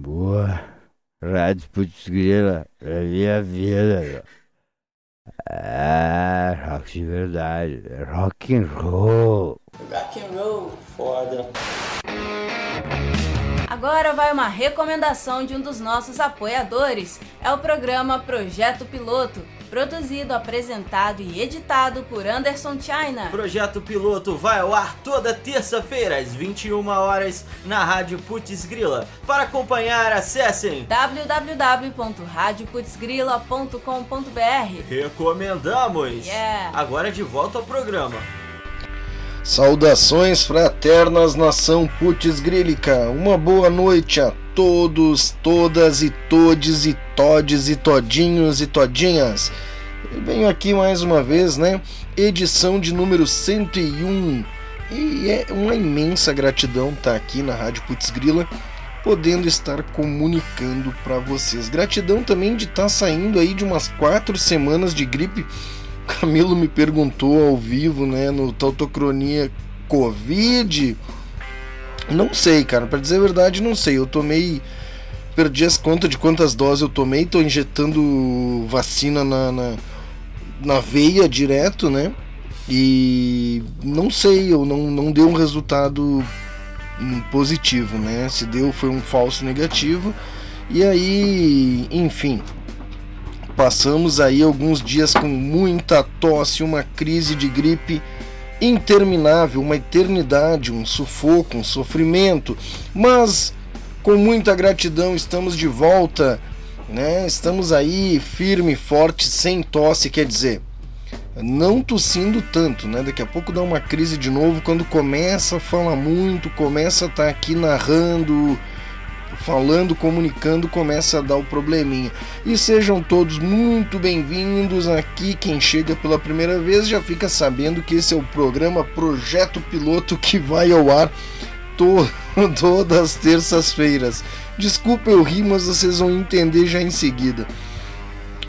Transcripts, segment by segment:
Boa. Rádio Putz Grila é minha vida, meu. É, rock de verdade. É rock and roll. Rock and roll, foda. Agora vai uma recomendação de um dos nossos apoiadores. É o programa Projeto Piloto Produzido, apresentado e editado por Anderson China. Projeto Piloto vai ao ar toda terça-feira às 21 horas na Rádio Putz Grila. Para acompanhar, acessem www.radioputzgrila.com.br. Recomendamos! Yeah. Agora de volta ao programa. Saudações fraternas, nação Putz Grílica. Uma boa noite a todos, todas e todes e todes e todinhos e todinhas. Eu venho aqui mais uma vez, né? Edição de número 101. E é uma imensa gratidão estar aqui na Rádio Putz Grila, podendo estar comunicando para vocês. Gratidão também de estar saindo aí de umas quatro semanas de gripe. Camilo me perguntou ao vivo, né, no Tautocronia Covid não sei, cara. Para dizer a verdade, não sei. Eu tomei. Perdi as contas de quantas doses eu tomei. Tô injetando vacina na, na, na veia direto, né? E não sei, eu não, não deu um resultado hum, positivo, né? Se deu foi um falso negativo. E aí, enfim, passamos aí alguns dias com muita tosse, uma crise de gripe interminável, uma eternidade, um sufoco, um sofrimento, mas com muita gratidão estamos de volta, né? Estamos aí firme, forte, sem tosse, quer dizer, não tossindo tanto, né? Daqui a pouco dá uma crise de novo quando começa a falar muito, começa a estar tá aqui narrando falando, comunicando, começa a dar o probleminha. E sejam todos muito bem-vindos aqui. Quem chega pela primeira vez já fica sabendo que esse é o programa Projeto Piloto que vai ao ar to todas as terças-feiras. Desculpa eu rir, mas vocês vão entender já em seguida.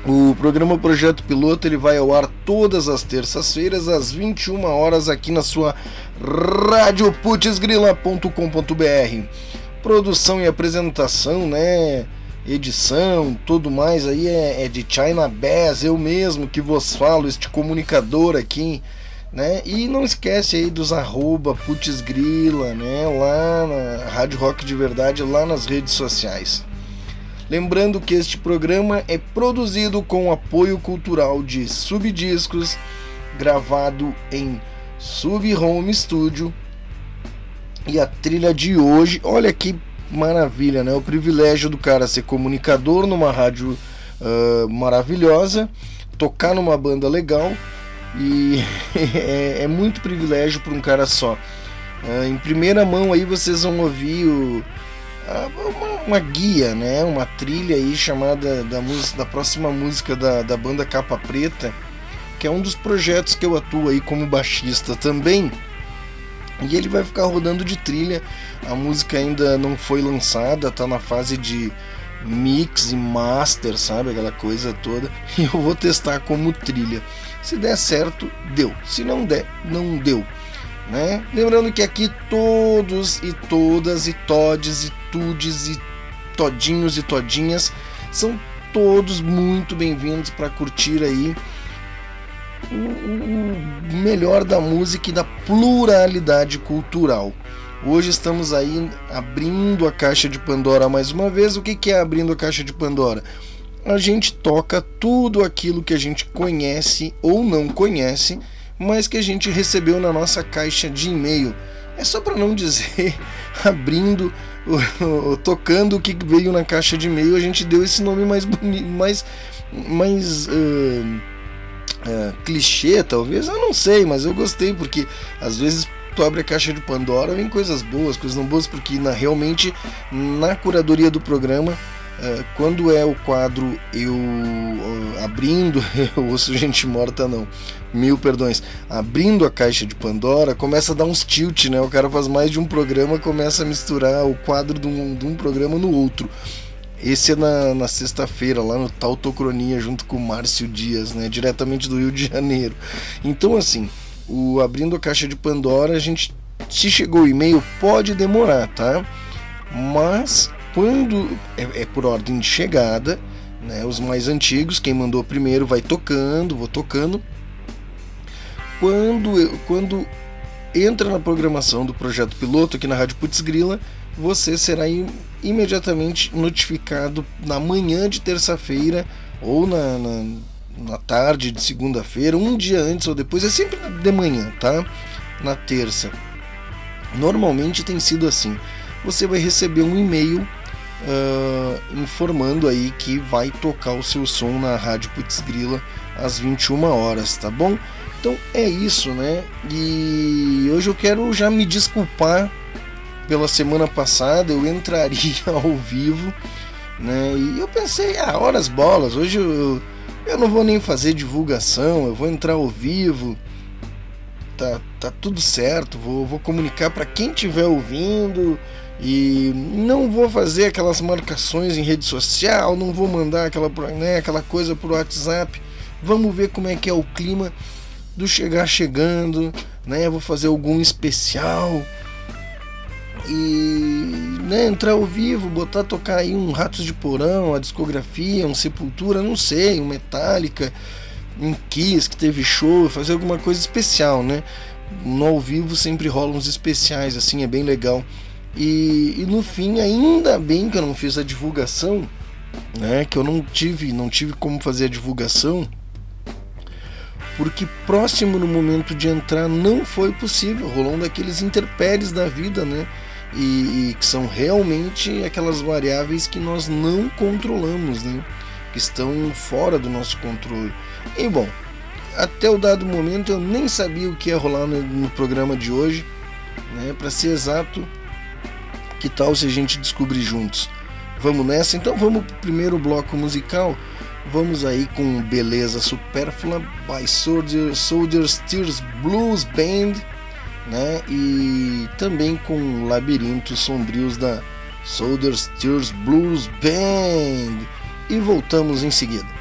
O programa Projeto Piloto ele vai ao ar todas as terças-feiras às 21 horas aqui na sua radioputzgrila.com.br produção e apresentação, né? Edição, tudo mais aí é, é de China Bass, eu mesmo que vos falo, este comunicador aqui, né? E não esquece aí dos arroba putzgrila, né? Lá na Rádio Rock de Verdade, lá nas redes sociais. Lembrando que este programa é produzido com apoio cultural de Subdiscos, gravado em Sub Home Studio e a trilha de hoje, olha que maravilha, né? O privilégio do cara ser comunicador numa rádio uh, maravilhosa, tocar numa banda legal e é, é, muito privilégio para um cara só. Uh, em primeira mão aí vocês vão ouvir o, uma, uma, guia, né? Uma trilha aí chamada da, música, da próxima música da, da banda Capa Preta, que é um dos projetos que eu atuo aí como baixista também. E ele vai ficar rodando de trilha. A música ainda não foi lançada, tá na fase de mix e master, sabe? Aquela coisa toda. E eu vou testar como trilha. Se der certo, deu. Se não der, não deu. Né? Lembrando que aqui todos e todas e todes e tudes e todinhos e todinhas são todos muito bem-vindos para curtir aí o melhor da música e da pluralidade cultural. Hoje estamos aí abrindo a caixa de Pandora mais uma vez. O que é abrindo a caixa de Pandora? A gente toca tudo aquilo que a gente conhece ou não conhece, mas que a gente recebeu na nossa caixa de e-mail. É só para não dizer abrindo, tocando o que veio na caixa de e-mail, a gente deu esse nome mais bonito, mais, mais uh, é, clichê, talvez, eu não sei, mas eu gostei porque às vezes tu abre a caixa de Pandora, vem coisas boas, coisas não boas, porque na, realmente na curadoria do programa, é, quando é o quadro eu abrindo, eu ouço gente morta não, mil perdões, abrindo a caixa de Pandora, começa a dar uns tilt, né? O cara faz mais de um programa, começa a misturar o quadro de um, de um programa no outro. Esse é na, na sexta-feira, lá no Tautocronia, junto com o Márcio Dias, né? Diretamente do Rio de Janeiro. Então, assim, o abrindo a caixa de Pandora, a gente. Se chegou o e-mail, pode demorar, tá? Mas quando é, é por ordem de chegada, né? Os mais antigos, quem mandou primeiro vai tocando, vou tocando. Quando, quando entra na programação do projeto piloto aqui na Rádio Putz Grila, você será imediatamente notificado na manhã de terça-feira ou na, na, na, tarde de segunda-feira, um dia antes ou depois, é sempre de manhã, tá? Na terça. Normalmente tem sido assim. Você vai receber um e-mail uh, informando aí que vai tocar o seu som na Rádio Putz Grila às 21 horas, tá bom? Então é isso, né? E hoje eu quero já me desculpar pela semana passada, eu entraria ao vivo, né? E eu pensei, ah, horas bolas, hoje eu, eu não vou nem fazer divulgação, eu vou entrar ao vivo, tá, tá tudo certo, vou, vou comunicar para quem estiver ouvindo e não vou fazer aquelas marcações em rede social, não vou mandar aquela, né, aquela coisa pro WhatsApp. Vamos ver como é que é o clima do chegar chegando, né? Vou fazer algum especial e né, entrar ao vivo, botar tocar aí um Ratos de Porão, a discografia, um Sepultura, não sei, um Metallica, um Kiss que teve show, fazer alguma coisa especial, né? No ao vivo sempre rolam uns especiais, assim, é bem legal. E, e no fim, ainda bem que eu não fiz a divulgação, né? Que eu não tive, não tive como fazer a divulgação porque próximo no momento de entrar não foi possível, rolou um daqueles interpéries da vida, né? E, e, que são realmente aquelas variáveis que nós não controlamos, né? Que estão fora do nosso controle. E bom, até o dado momento eu nem sabia o que ia rolar no, no programa de hoje, né? Para ser exato, que tal se a gente descobrir juntos? Vamos nessa? Então vamos pro primeiro bloco musical. Vamos aí com Beleza Supérflua by Soldier, Soldiers Tears Blues Band, né? E também com Labirintos Sombrios da Soldiers Tears Blues Band. E voltamos em seguida.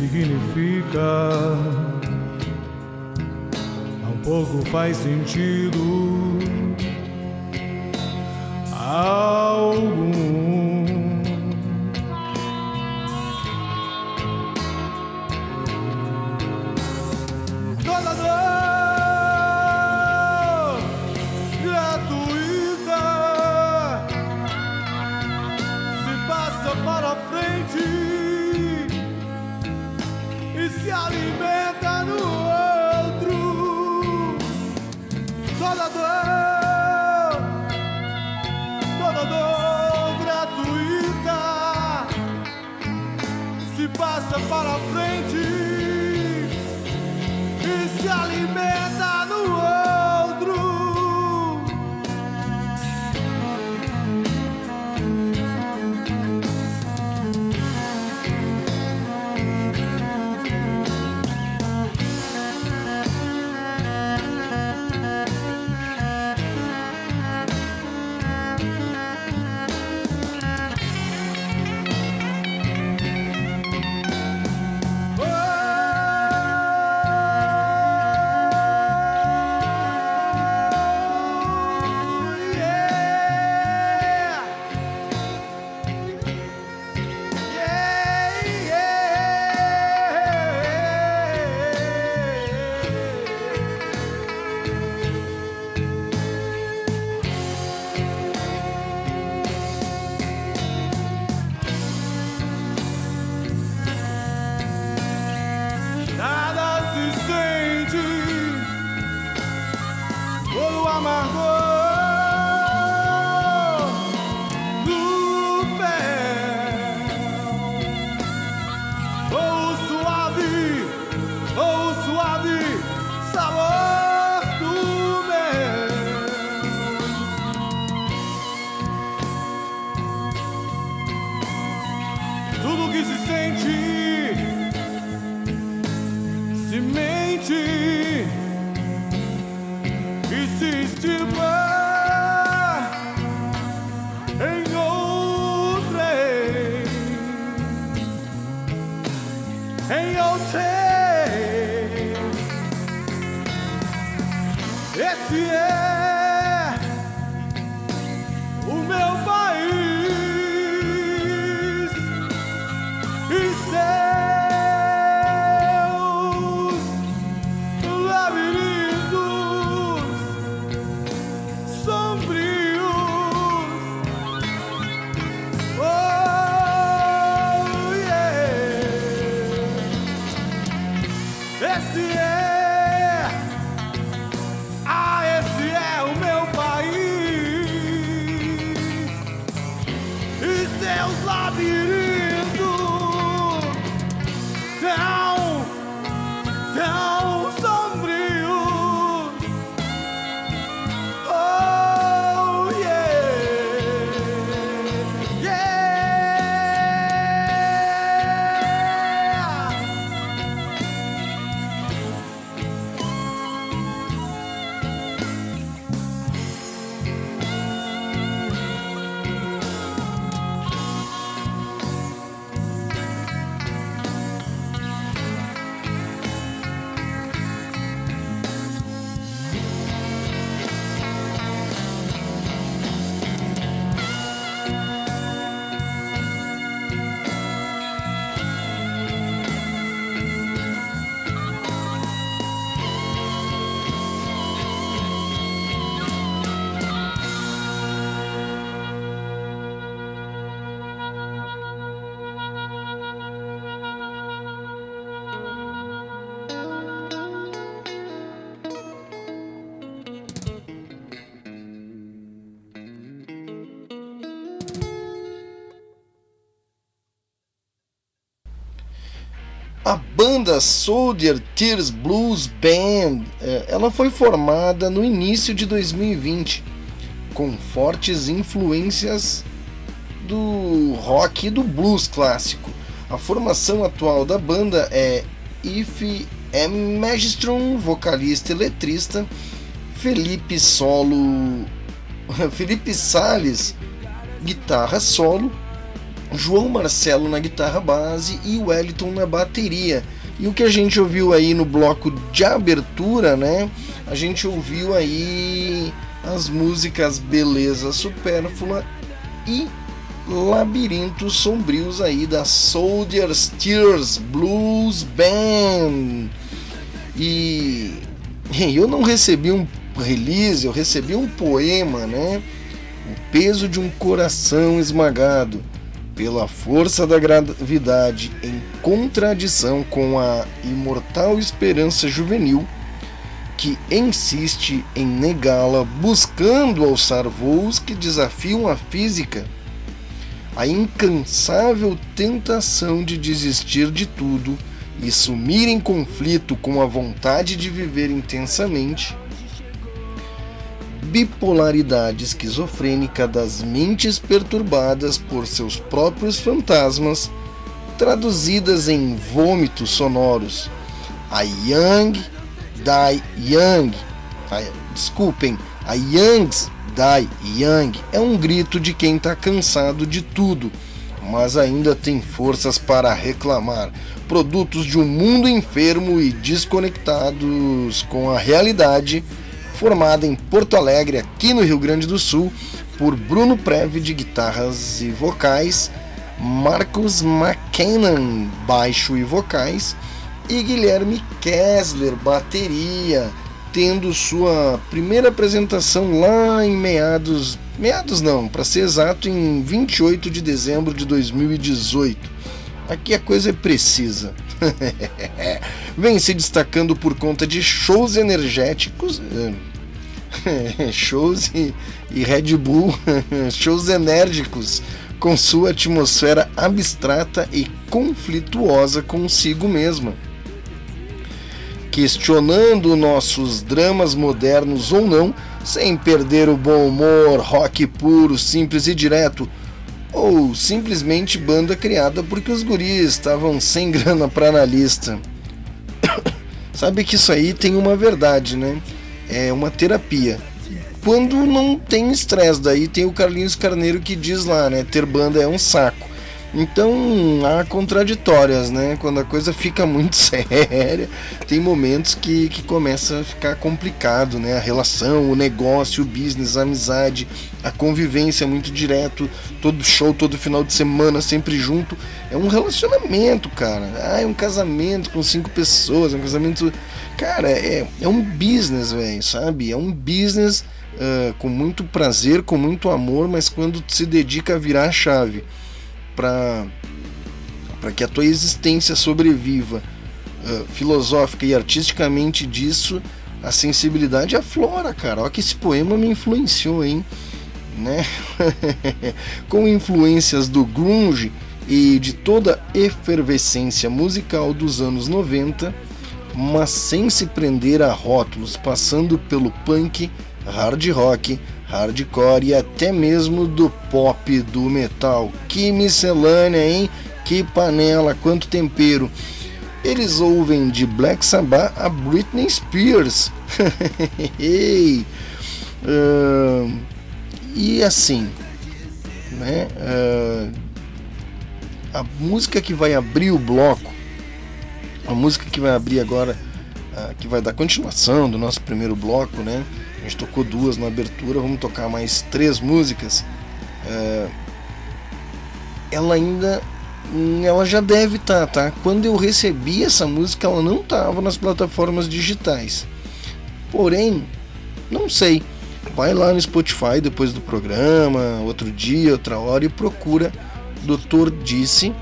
significa, tampouco faz sentido A banda Soldier Tears Blues Band, eh, ela foi formada no início de 2020, com fortes influências do rock e do blues clássico. A formação atual da banda é If M. Magistrum, vocalista e letrista, Felipe Solo, Felipe Sales, guitarra solo, João Marcelo na guitarra base e Wellington na bateria. E o que a gente ouviu aí no bloco de abertura, né? A gente ouviu aí as músicas Beleza Supérflua e Labirintos Sombrios aí da Soldiers Tears Blues Band. E eu não recebi um release, eu recebi um poema, né? O peso de um coração esmagado pela força da gravidade em contradição com a imortal esperança juvenil que insiste em negá-la, buscando alçar voos que desafiam a física, a incansável tentação de desistir de tudo e sumir em conflito com a vontade de viver intensamente, bipolaridade esquizofrênica das mentes perturbadas por seus próprios fantasmas, traduzidas em vômitos sonoros. A Yang Die Young, a, desculpem, a Youngs Die Young é um grito de quem está cansado de tudo, mas ainda tem forças para reclamar. Produtos de um mundo enfermo e desconectados com a realidade formada em Porto Alegre, aqui no Rio Grande do Sul, por Bruno Preve de guitarras e vocais, Marcos McKinnon, baixo e vocais, e Guilherme Kessler, bateria, tendo sua primeira apresentação lá em meados, meados não, para ser exato, em 28 de dezembro de 2018. Aqui a coisa é precisa. Vem se destacando por conta de shows energéticos, shows e, e Red Bull, shows enérgicos, com sua atmosfera abstrata e conflituosa consigo mesma. Questionando nossos dramas modernos ou não, sem perder o bom humor, rock puro, simples e direto, ou simplesmente banda criada porque os guris estavam sem grana para analista. Sabe que isso aí tem uma verdade, né? É uma terapia. Quando não tem estresse, daí tem o Carlinhos Carneiro que diz lá, né? Ter banda é um saco. Então há contraditórias, né? Quando a coisa fica muito séria, tem momentos que, que começa a ficar complicado, né? A relação, o negócio, o business, a amizade, a convivência muito direto, todo show, todo final de semana, sempre junto. É um relacionamento, cara. Ah, é um casamento com cinco pessoas, é um casamento. Cara, é, é um business, velho, sabe? É um business uh, com muito prazer, com muito amor, mas quando se dedica a virar a chave para que a tua existência sobreviva uh, filosófica e artisticamente disso, a sensibilidade aflora, cara. Olha que esse poema me influenciou, hein? Né? Com influências do grunge e de toda a efervescência musical dos anos 90, mas sem se prender a rótulos, passando pelo punk, hard rock, hardcore e até mesmo do pop, do metal. Que miscelânea, hein? Que panela, quanto tempero. Eles ouvem de Black Sabbath a Britney Spears. Ei! Uh, e assim, né? Uh, a música que vai abrir o bloco, a música que vai abrir agora, uh, que vai dar continuação do nosso primeiro bloco, né? A gente tocou duas na abertura, vamos tocar mais três músicas. É... Ela ainda. Ela já deve estar, tá, tá? Quando eu recebi essa música, ela não estava nas plataformas digitais. Porém, não sei. Vai lá no Spotify depois do programa, outro dia, outra hora, e procura Dr. Disse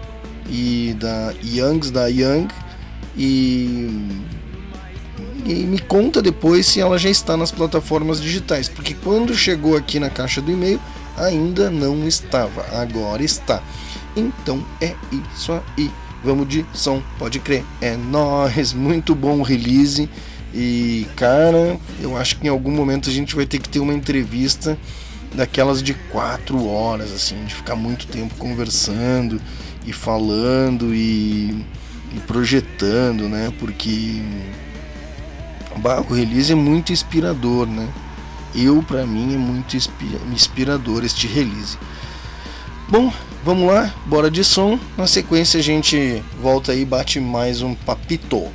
e da Youngs da Young e e me conta depois se ela já está nas plataformas digitais, porque quando chegou aqui na caixa do e-mail ainda não estava, agora está. Então é isso aí. Vamos de som, pode crer. É nós, muito bom release. E cara, eu acho que em algum momento a gente vai ter que ter uma entrevista daquelas de quatro horas, assim, de ficar muito tempo conversando e falando e, e projetando, né? Porque o release é muito inspirador, né? Eu, para mim, é muito inspirador este release. Bom, vamos lá, bora de som. Na sequência a gente volta aí e bate mais um papito.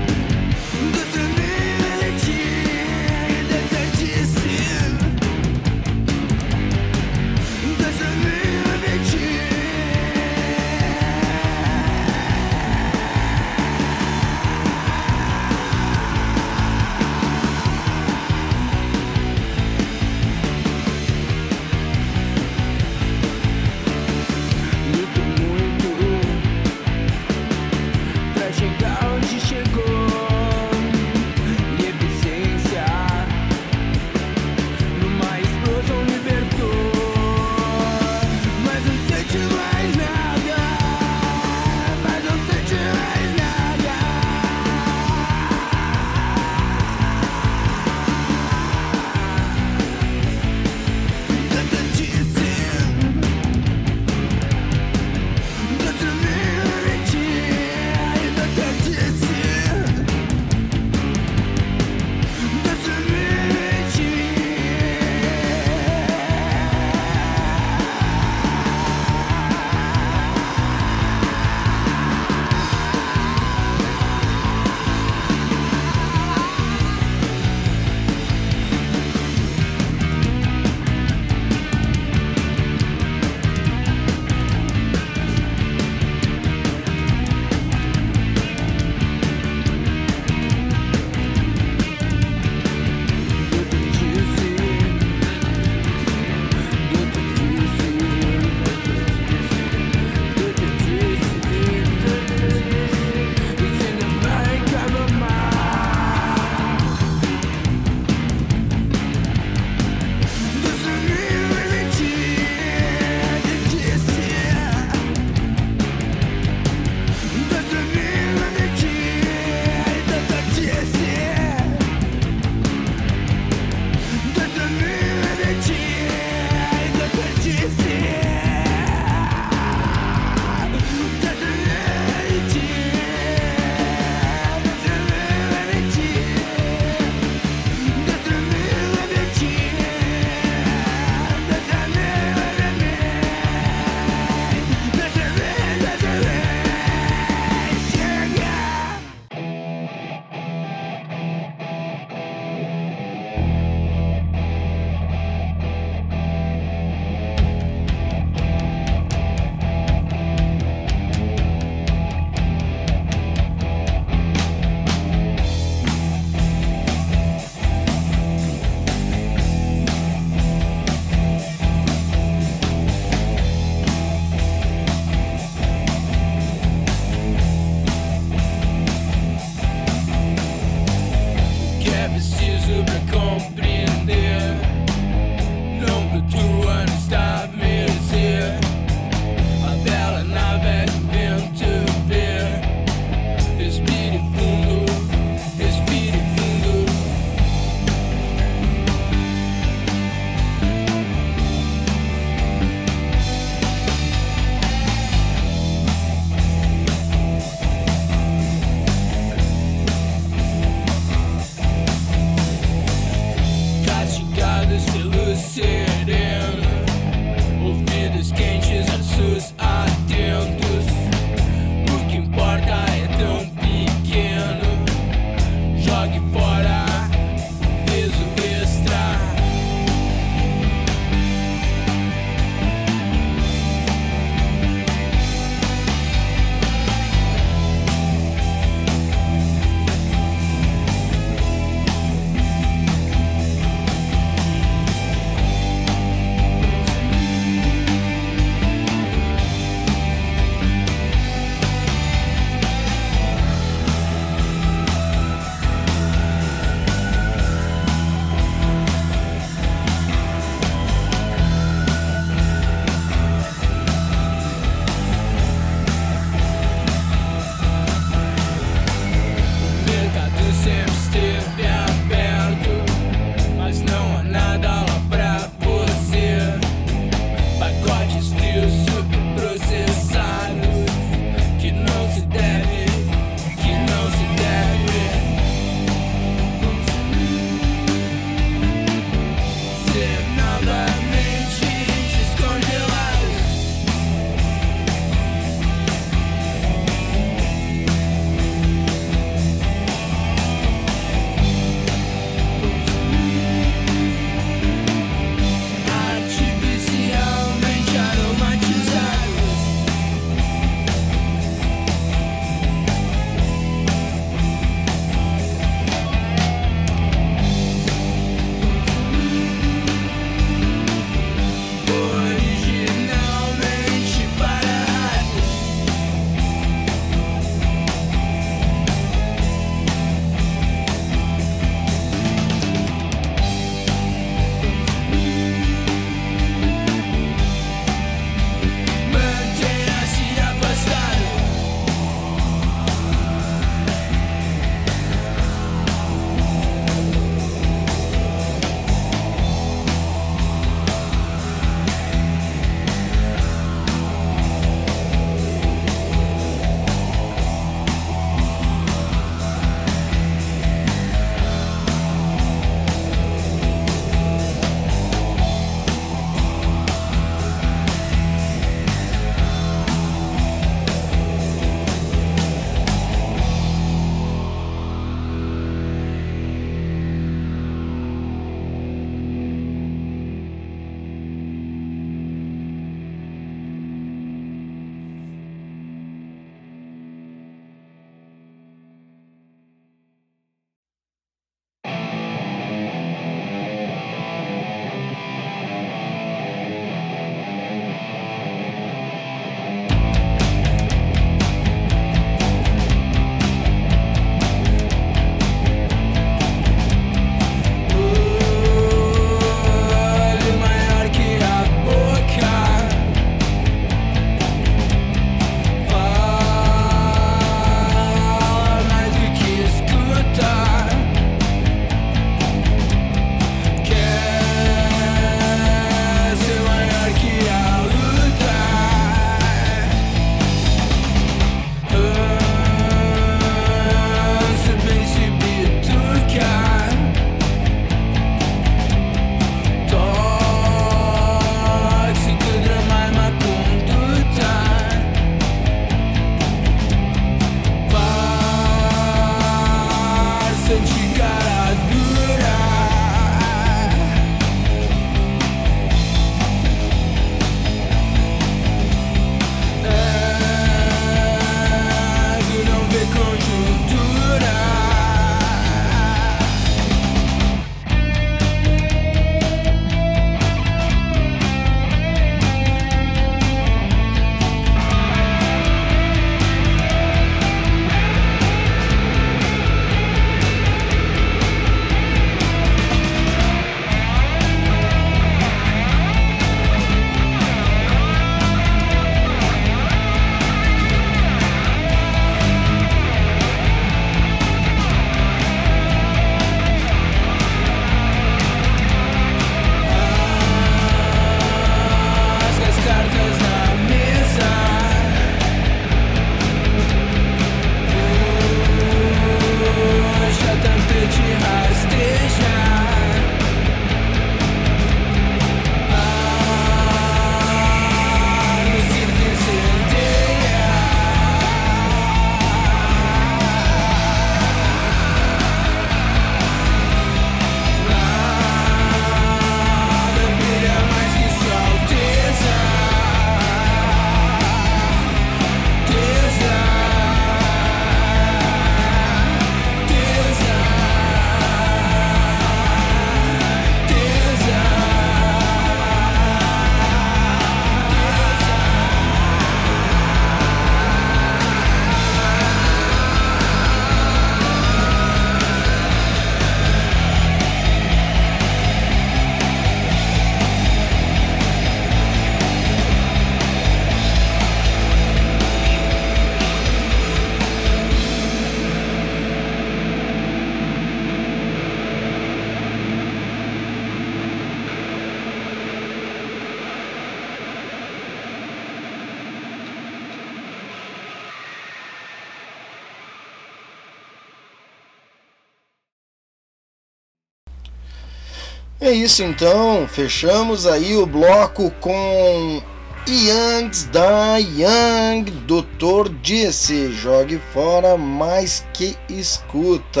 É isso então, fechamos aí o bloco com Youngs da Young, Doutor Disse, jogue fora mais que escuta.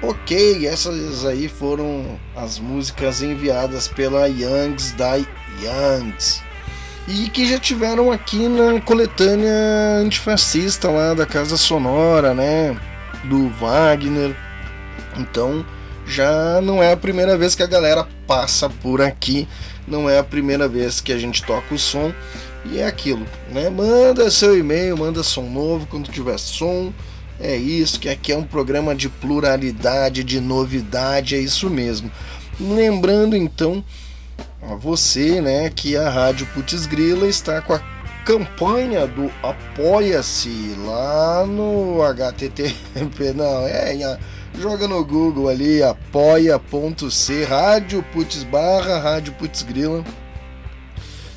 Ok, essas aí foram as músicas enviadas pela Youngs da Youngs. E que já tiveram aqui na coletânea antifascista lá da Casa Sonora, né? Do Wagner. Então, já não é a primeira vez que a galera passa por aqui, não é a primeira vez que a gente toca o som e é aquilo, né? Manda seu e-mail, manda som novo quando tiver som. É isso, que aqui é um programa de pluralidade, de novidade, é isso mesmo. Lembrando então a você, né, que a Rádio Putz Grila está com a campanha do Apoia-se lá no HTTP, não, é, joga no Google ali apoia.c rádio putz barra rádio putz grila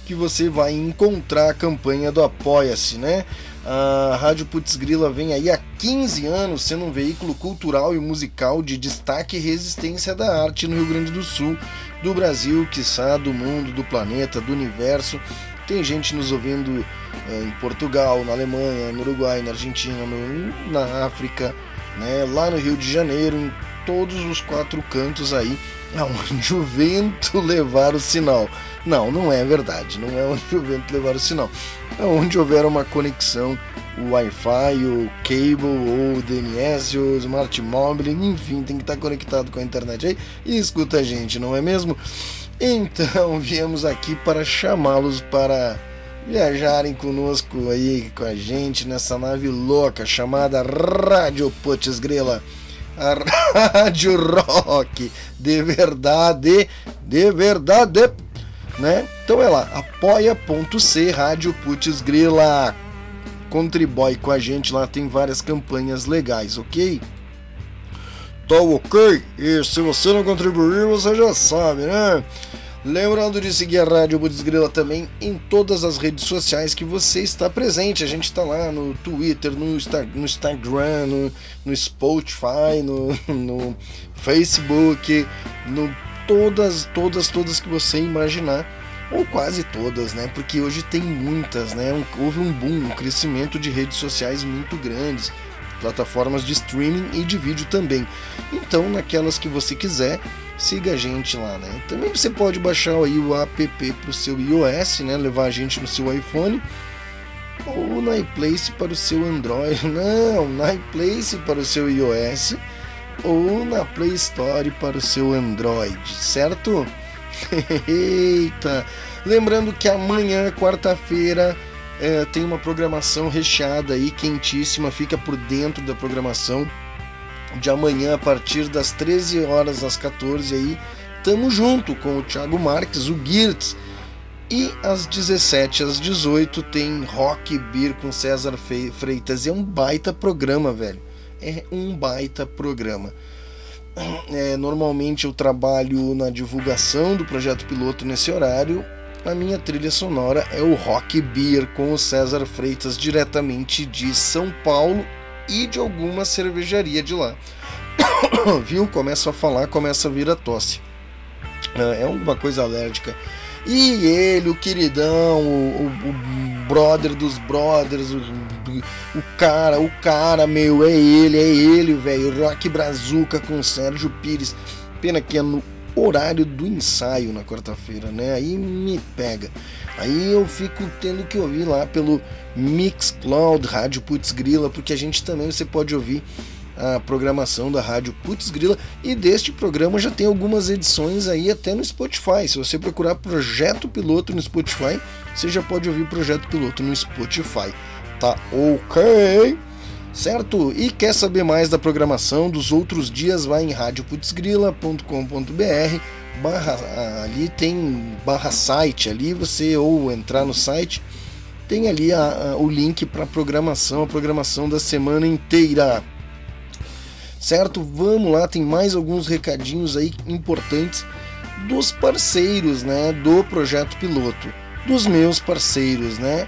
que você vai encontrar a campanha do Apoia-se, né? A Rádio Putz Grila vem aí há 15 anos sendo um veículo cultural e musical de destaque e resistência da arte no Rio Grande do Sul, do Brasil, quiçá, do mundo, do planeta, do universo. Tem gente nos ouvindo eh, em Portugal, na Alemanha, no Uruguai, na Argentina, no, na África, né, lá no Rio de Janeiro, em todos os quatro cantos aí, aonde o vento levar o sinal. Não, não é verdade, não é onde o vento levar o sinal. É onde houver uma conexão, o Wi-Fi, o cable, ou o DNS, o Smart Mobile, enfim, tem que estar conectado com a internet aí e escuta a gente, não é mesmo? Então viemos aqui para chamá-los para viajarem conosco aí com a gente nessa nave louca chamada Rádio Putz Grila. A Rádio Rock de verdade, de verdade, né? Então é lá, apoia.c Rádio Putz Grila. Contribui com a gente lá, tem várias campanhas legais, ok? Tá ok? E se você não contribuir, você já sabe, né? Lembrando de seguir a Rádio Putz Grila também em todas as redes sociais que você está presente. A gente está lá no Twitter, no Instagram, no, no Spotify, no, no Facebook, no todas, todas, todas que você imaginar ou quase todas, né? Porque hoje tem muitas, né? Houve um boom, um crescimento de redes sociais muito grandes, plataformas de streaming e de vídeo também. Então, naquelas que você quiser, siga a gente lá, né? Também você pode baixar aí o app para o seu iOS, né? Levar a gente no seu iPhone ou na iPlace para o seu Android. Não, na iPlace para o seu iOS ou na Play Store para o seu Android, certo? Eita! Lembrando que amanhã, quarta-feira, é, tem uma programação recheada aí, quentíssima, fica por dentro da programação de amanhã a partir das 13 horas às 14 aí. Tamo junto com o Thiago Marques, o Girtz. E às 17 às 18 tem Rock Beer com César Freitas. É um baita programa, velho. É um baita programa. É, normalmente eu trabalho na divulgação do projeto piloto nesse horário. A minha trilha sonora é o Rock Beer com o César Freitas diretamente de São Paulo e de alguma cervejaria de lá. Viu? Começa a falar, começa a vir a tosse. É uma coisa alérgica. E ele, o queridão, o, o, o brother dos brothers, o, o, cara, o cara, meu, é ele, é ele, velho. Rock Brazuca com Sérgio Pires. Pena que é no horário do ensaio na quarta-feira, né? Aí me pega. Aí eu fico tendo que ouvir lá pelo Mixcloud, Rádio Putz Grila, porque a gente também você pode ouvir a programação da Rádio Putz Grila e deste programa já tem algumas edições aí até no Spotify. Se você procurar Projeto Piloto no Spotify, você já pode ouvir Projeto Piloto no Spotify. Tá ok? Certo? E quer saber mais da programação dos outros dias? Vai em radioputzgrila.com.br barra ali tem barra site ali você ou entrar no site tem ali a, a, o link para programação a programação da semana inteira certo? Vamos lá, tem mais alguns recadinhos aí importantes dos parceiros, né, do projeto piloto, dos meus parceiros, né?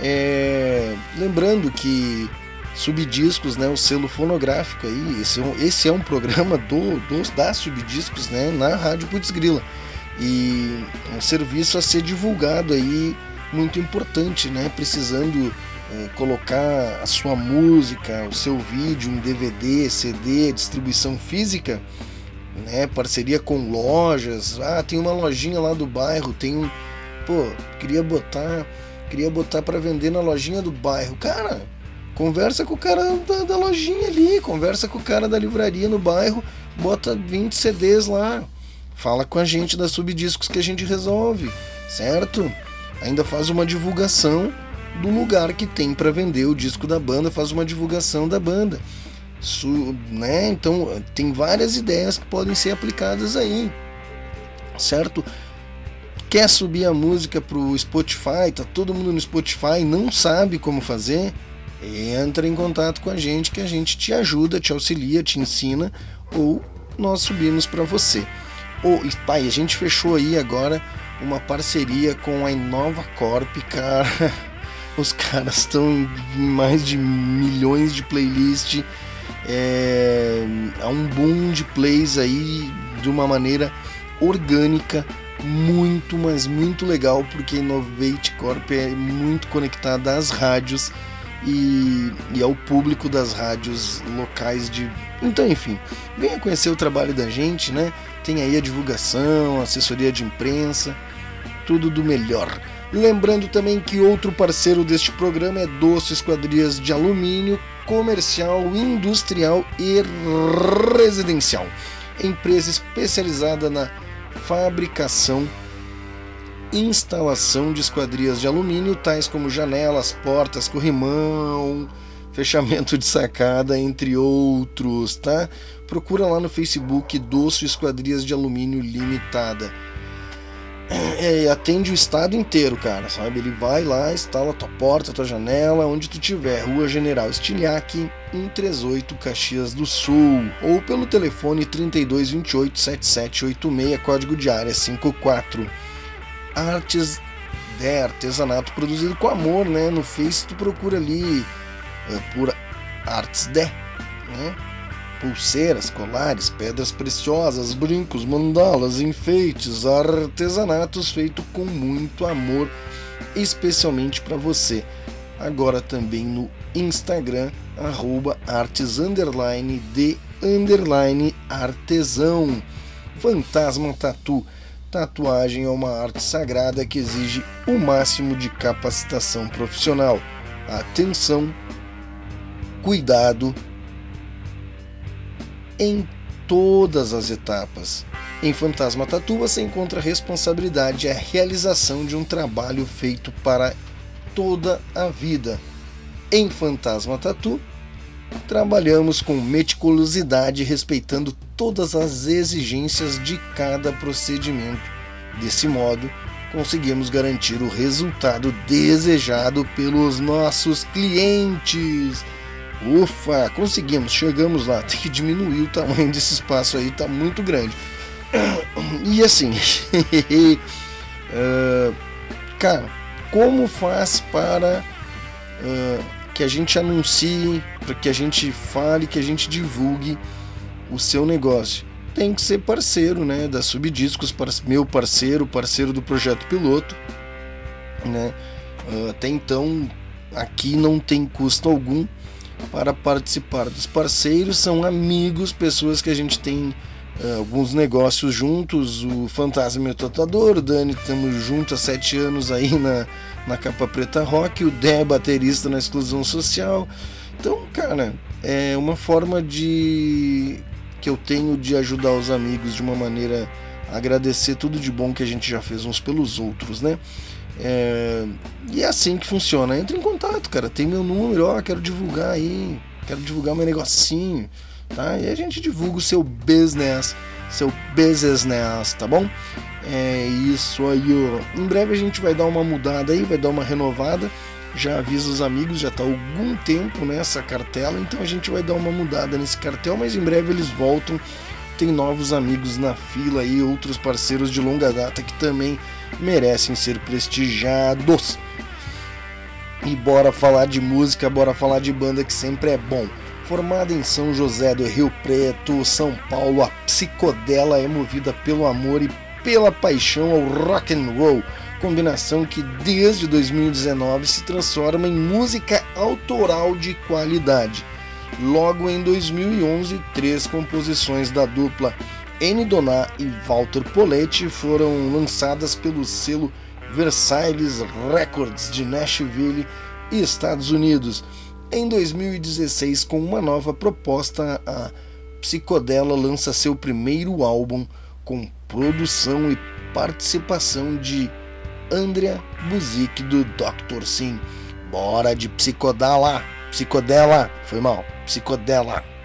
É... Lembrando que Subdiscos, né, o selo fonográfico aí. Esse é um, esse é um programa do, do da Subdiscos, né, na Rádio Putz Grila. E um serviço a ser divulgado aí muito importante, né, precisando é, colocar a sua música, o seu vídeo em DVD, CD, distribuição física, né, parceria com lojas. Ah, tem uma lojinha lá do bairro, tem um, pô, queria botar, queria botar para vender na lojinha do bairro. Cara, conversa com o cara da, da, lojinha ali, conversa com o cara da livraria no bairro, bota 20 CDs lá. Fala com a gente da Subdiscos que a gente resolve, certo? Ainda faz uma divulgação do lugar que tem para vender o disco da banda, faz uma divulgação da banda. Su, né? Então tem várias ideias que podem ser aplicadas aí, certo? Quer subir a música pro Spotify? Tá todo mundo no Spotify, não sabe como fazer? Entra em contato com a gente que a gente te ajuda, te auxilia, te ensina ou nós subimos para você. Ou, pai, a gente fechou aí agora uma parceria com a Inova Corp, cara. Os caras estão em mais de milhões de playlists. É, há um boom de plays aí de uma maneira orgânica, muito, mas muito legal, porque Innovate Corp é muito conectada às rádios e, e ao público das rádios locais de. Então, enfim, venha conhecer o trabalho da gente, né? Tem aí a divulgação, assessoria de imprensa, tudo do melhor. Lembrando também que outro parceiro deste programa é Doce Esquadrias de Alumínio, comercial, industrial e residencial. Empresa especializada na fabricação instalação de esquadrias de alumínio, tais como janelas, portas, corrimão, fechamento de sacada, entre outros, tá? Procura lá no Facebook Doce Esquadrias de Alumínio Limitada. É, atende o estado inteiro, cara, sabe? Ele vai lá, instala tua porta, tua janela, onde tu tiver. Rua General Estilhaque, 138 Caxias do Sul. Ou pelo telefone 3228 7786, código de área 54 artes de artesanato produzido com amor, né? No Face tu procura ali é, por artes de, né? Pulseiras, colares, pedras preciosas, brincos, mandalas, enfeites, artesanatos feito com muito amor, especialmente para você. Agora também no Instagram, arroba artes underline de underline artesão. Fantasma Tatu Tatuagem é uma arte sagrada que exige o máximo de capacitação profissional, atenção, cuidado em todas as etapas. Em Fantasma Tatu você encontra a responsabilidade e a realização de um trabalho feito para toda a vida. Em Fantasma Tatu, trabalhamos com meticulosidade respeitando todas as exigências de cada procedimento. Desse modo, conseguimos garantir o resultado desejado pelos nossos clientes. Ufa, conseguimos, chegamos lá. Tem que diminuir o tamanho desse espaço aí, tá muito grande. E assim, uh, cara, como faz para uh, que a gente anuncie, para que a gente fale, que a gente divulgue o seu negócio. Tem que ser parceiro, né, da Subdiscos, meu parceiro, parceiro do projeto piloto, né? Ah, até então aqui não tem custo algum para participar dos parceiros, são amigos, pessoas que a gente tem uh, alguns negócios juntos, o Fantasma Meu Tatuador, o Dani, estamos juntos há sete anos aí na, na Capa Preta Rock, o Dé, baterista na Exclusão Social. Então, cara, é uma forma de que eu tenho de ajudar os amigos de uma maneira agradecer tudo de bom que a gente já fez uns pelos outros, né? É... E é assim que funciona. Entre em contato, cara. Tem meu número, ó, quero divulgar aí, quero divulgar meu negocinho, tá? E a gente divulga o seu business, seu business, tá bom? É isso aí. Ó. Em breve a gente vai dar uma mudada aí, vai dar uma renovada. Já avisa os amigos, já está algum tempo nessa cartela, então a gente vai dar uma mudada nesse cartel, mas em breve eles voltam. Tem novos amigos na fila e outros parceiros de longa data que também merecem ser prestigiados. E bora falar de música, bora falar de banda que sempre é bom. Formada em São José do Rio Preto, São Paulo, a psicodela é movida pelo amor e pela paixão ao rock and roll, combinação que desde 2019 se transforma em música autoral de qualidade. Logo em 2011, três composições da dupla N. Doná e Walter Poletti foram lançadas pelo selo Versailles Records de Nashville, Estados Unidos. Em 2016, com uma nova proposta, a Psicodela lança seu primeiro álbum com produção e participação de Andrea Buzik do Dr. Sim. Bora de Psicodela! Psicodela! Foi mal, Psicodela!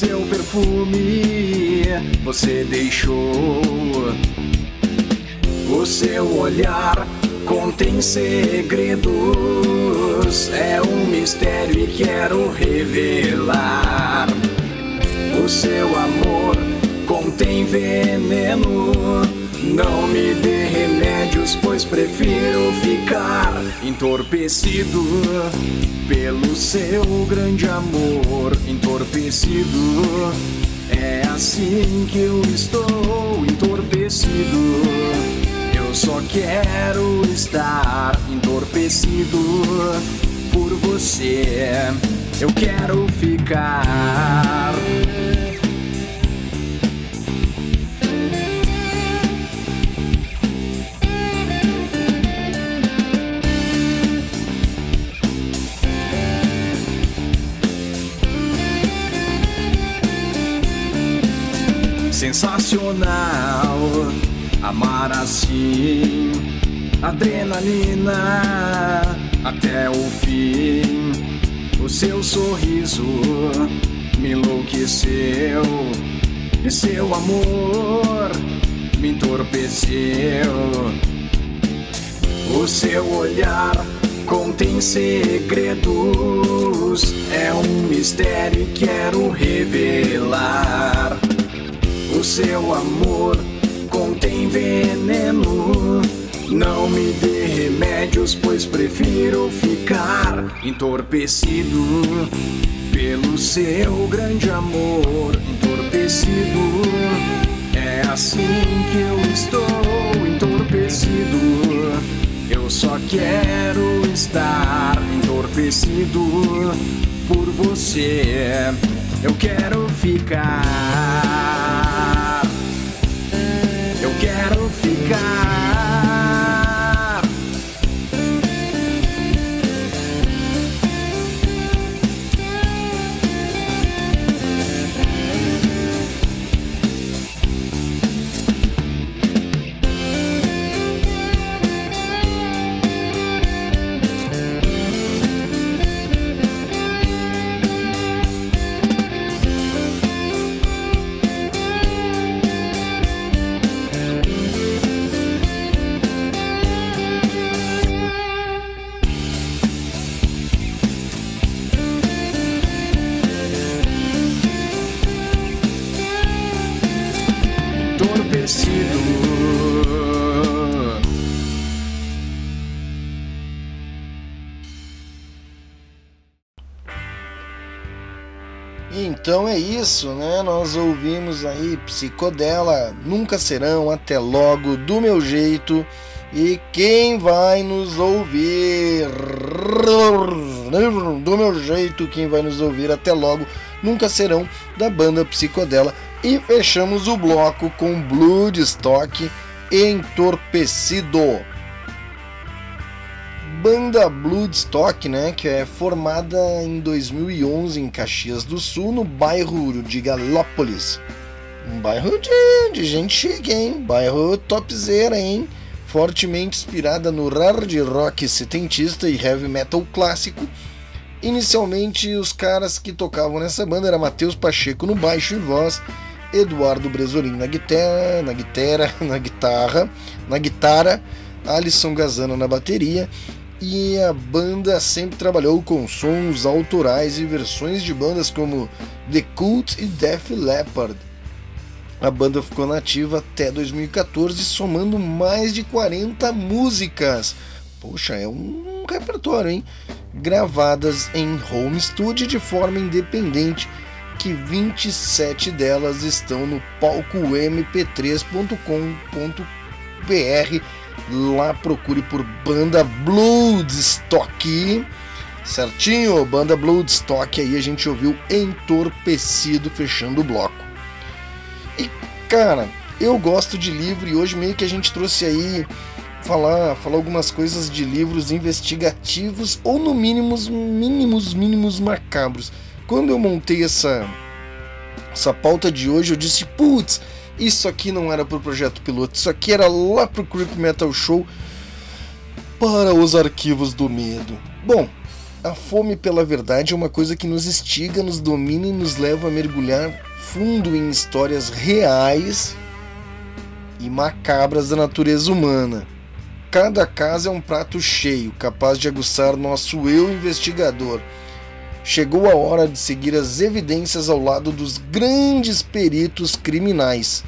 Seu perfume você deixou. O seu olhar contém segredos, é um mistério e quero revelar. O seu amor contém veneno. Não me dê remédios, prefiro ficar entorpecido pelo seu grande amor. Entorpecido, é assim que eu estou entorpecido. Eu só quero estar entorpecido por você. Eu quero ficar. Sensacional amar assim, adrenalina até o fim. O seu sorriso me enlouqueceu e seu amor me entorpeceu. O seu olhar contém segredos, é um mistério e quero revelar. O seu amor contém veneno. Não me dê remédios, pois prefiro ficar entorpecido pelo seu grande amor. Entorpecido, é assim que eu estou entorpecido. Eu só quero estar entorpecido por você. Eu quero ficar. Quero ficar. Então é isso, né? Nós ouvimos aí Psicodela, Nunca Serão, Até Logo, Do Meu Jeito. E quem vai nos ouvir? Do meu jeito, quem vai nos ouvir até logo nunca serão da banda Psicodela. E fechamos o bloco com Bloodstock Entorpecido. Banda Bloodstock, né, que é formada em 2011 em Caxias do Sul, no bairro de Galópolis. Um bairro de, de gente chique, hein? Bairro topzera, hein? Fortemente inspirada no hard rock setentista e heavy metal clássico. Inicialmente, os caras que tocavam nessa banda era Matheus Pacheco no baixo e voz, Eduardo Bresolim na guitarra, na guitarra, na guitarra, na guitarra, Alisson Gazano na bateria e a banda sempre trabalhou com sons autorais e versões de bandas como The Cult e Def Leppard. A banda ficou nativa até 2014, somando mais de 40 músicas. Poxa, é um repertório, hein? Gravadas em home studio de forma independente, que 27 delas estão no palco mp3.com.br. Lá procure por Banda Bloodstock. Certinho? Banda Bloodstock. Aí a gente ouviu Entorpecido fechando o bloco. E cara, eu gosto de livro e hoje meio que a gente trouxe aí falar, falar algumas coisas de livros investigativos ou no mínimo mínimos mínimos macabros. Quando eu montei essa essa pauta de hoje, eu disse, putz, isso aqui não era pro projeto piloto, isso aqui era lá pro Creep Metal Show para os arquivos do medo. Bom, a fome pela verdade é uma coisa que nos instiga, nos domina e nos leva a mergulhar fundo em histórias reais e macabras da natureza humana. Cada caso é um prato cheio, capaz de aguçar nosso eu investigador. Chegou a hora de seguir as evidências ao lado dos grandes peritos criminais.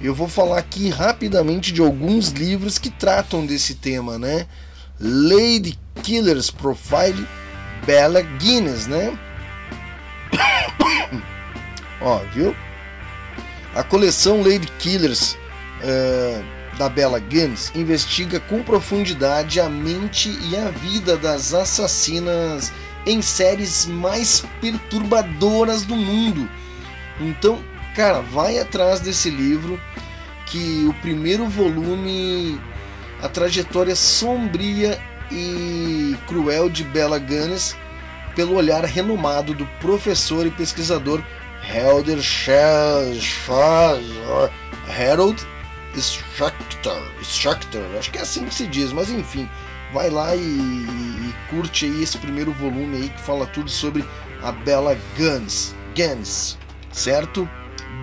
Eu vou falar aqui rapidamente de alguns livros que tratam desse tema, né? Lady Killer's Profile, Bella Guinness, né? Ó, viu? A coleção Lady Killers uh, da Bella Guinness investiga com profundidade a mente e a vida das assassinas em séries mais perturbadoras do mundo. Então, cara, vai atrás desse livro que o primeiro volume a trajetória sombria e cruel de Bella Gunness pelo olhar renomado do professor e pesquisador Helder Harold Schachter, Schachter, acho que é assim que se diz, mas enfim, vai lá e, e, curte aí esse primeiro volume aí que fala tudo sobre a Bella Guns, Guns, certo?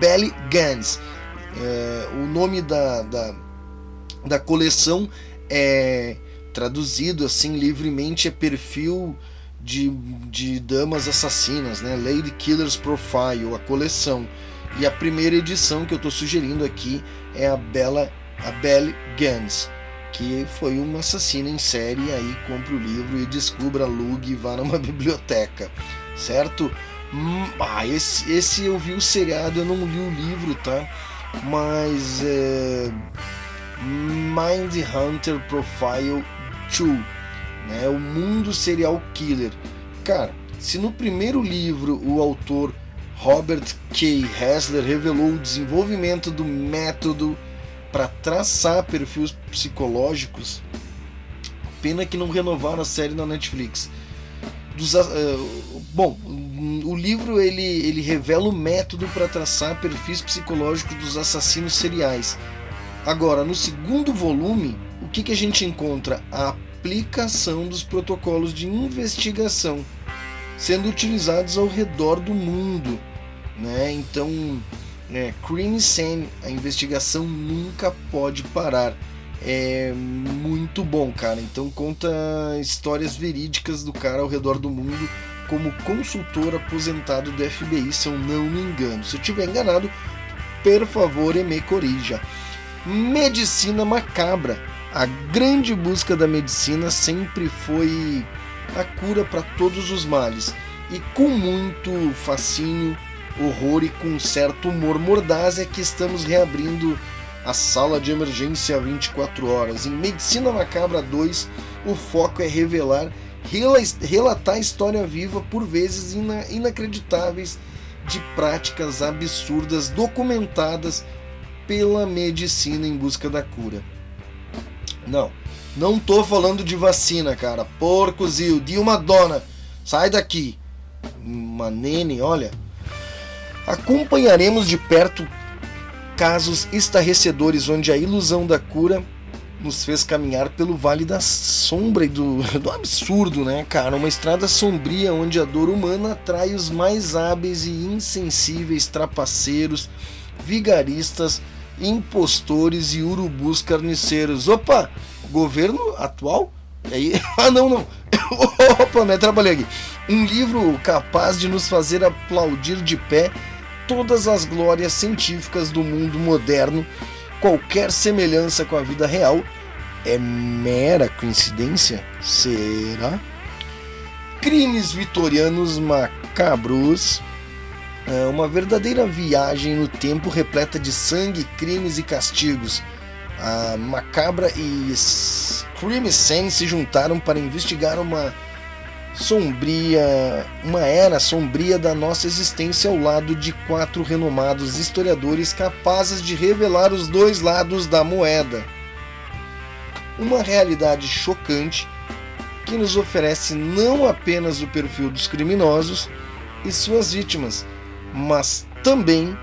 Belly Guns. É, o nome da, da, da coleção é traduzido assim livremente é perfil de, de damas assassinas, né? Lady Killers Profile, a coleção. E a primeira edição que eu estou sugerindo aqui é a Bella, a Belle Gans, que foi uma assassina em série. Aí compre o livro e descubra, alugue e vá numa biblioteca, certo? Hum, ah, esse, esse eu vi o seriado, eu não li o livro, tá? Mas é, Mind Hunter Profile 2, né? O mundo serial killer. Cara, se no primeiro livro o autor Robert K. Hessler revelou o desenvolvimento do método para traçar perfis psicológicos, pena que não renovaram a série na Netflix. Dos, uh, bom, o livro ele, ele revela o método para traçar perfis psicológicos dos assassinos seriais. Agora, no segundo volume, o que, que a gente encontra? A aplicação dos protocolos de investigação sendo utilizados ao redor do mundo. Né? Então, é, Crime Scene, a investigação nunca pode parar. É muito bom, cara. Então conta histórias verídicas do cara ao redor do mundo como consultor aposentado do FBI, se eu não me engano. Se eu estiver enganado, por favor, me corrija. Medicina macabra. A grande busca da medicina sempre foi a cura para todos os males. E com muito fascínio, horror e com certo humor mordaz é que estamos reabrindo a sala de emergência 24 horas. Em Medicina Macabra 2, o foco é revelar, relatar a história viva, por vezes ina inacreditáveis, de práticas absurdas documentadas pela medicina em busca da cura. Não, não tô falando de vacina, cara. Porcozil, de uma dona. Sai daqui. Uma nene, olha. Acompanharemos de perto casos estarrecedores onde a ilusão da cura nos fez caminhar pelo vale da sombra e do, do absurdo, né, cara? Uma estrada sombria onde a dor humana atrai os mais hábeis e insensíveis trapaceiros, vigaristas, impostores e urubus carniceiros. Opa! Governo atual? E aí? Ah, não, não. Opa, me trabalhei aqui. Um livro capaz de nos fazer aplaudir de pé todas as glórias científicas do mundo moderno. Qualquer semelhança com a vida real é mera coincidência? Será? Crimes vitorianos macabros é uma verdadeira viagem no tempo repleta de sangue, crimes e castigos. A Macabra e Crime Scene se juntaram para investigar uma sombria, uma era sombria da nossa existência ao lado de quatro renomados historiadores capazes de revelar os dois lados da moeda. Uma realidade chocante que nos oferece não apenas o perfil dos criminosos e suas vítimas, mas também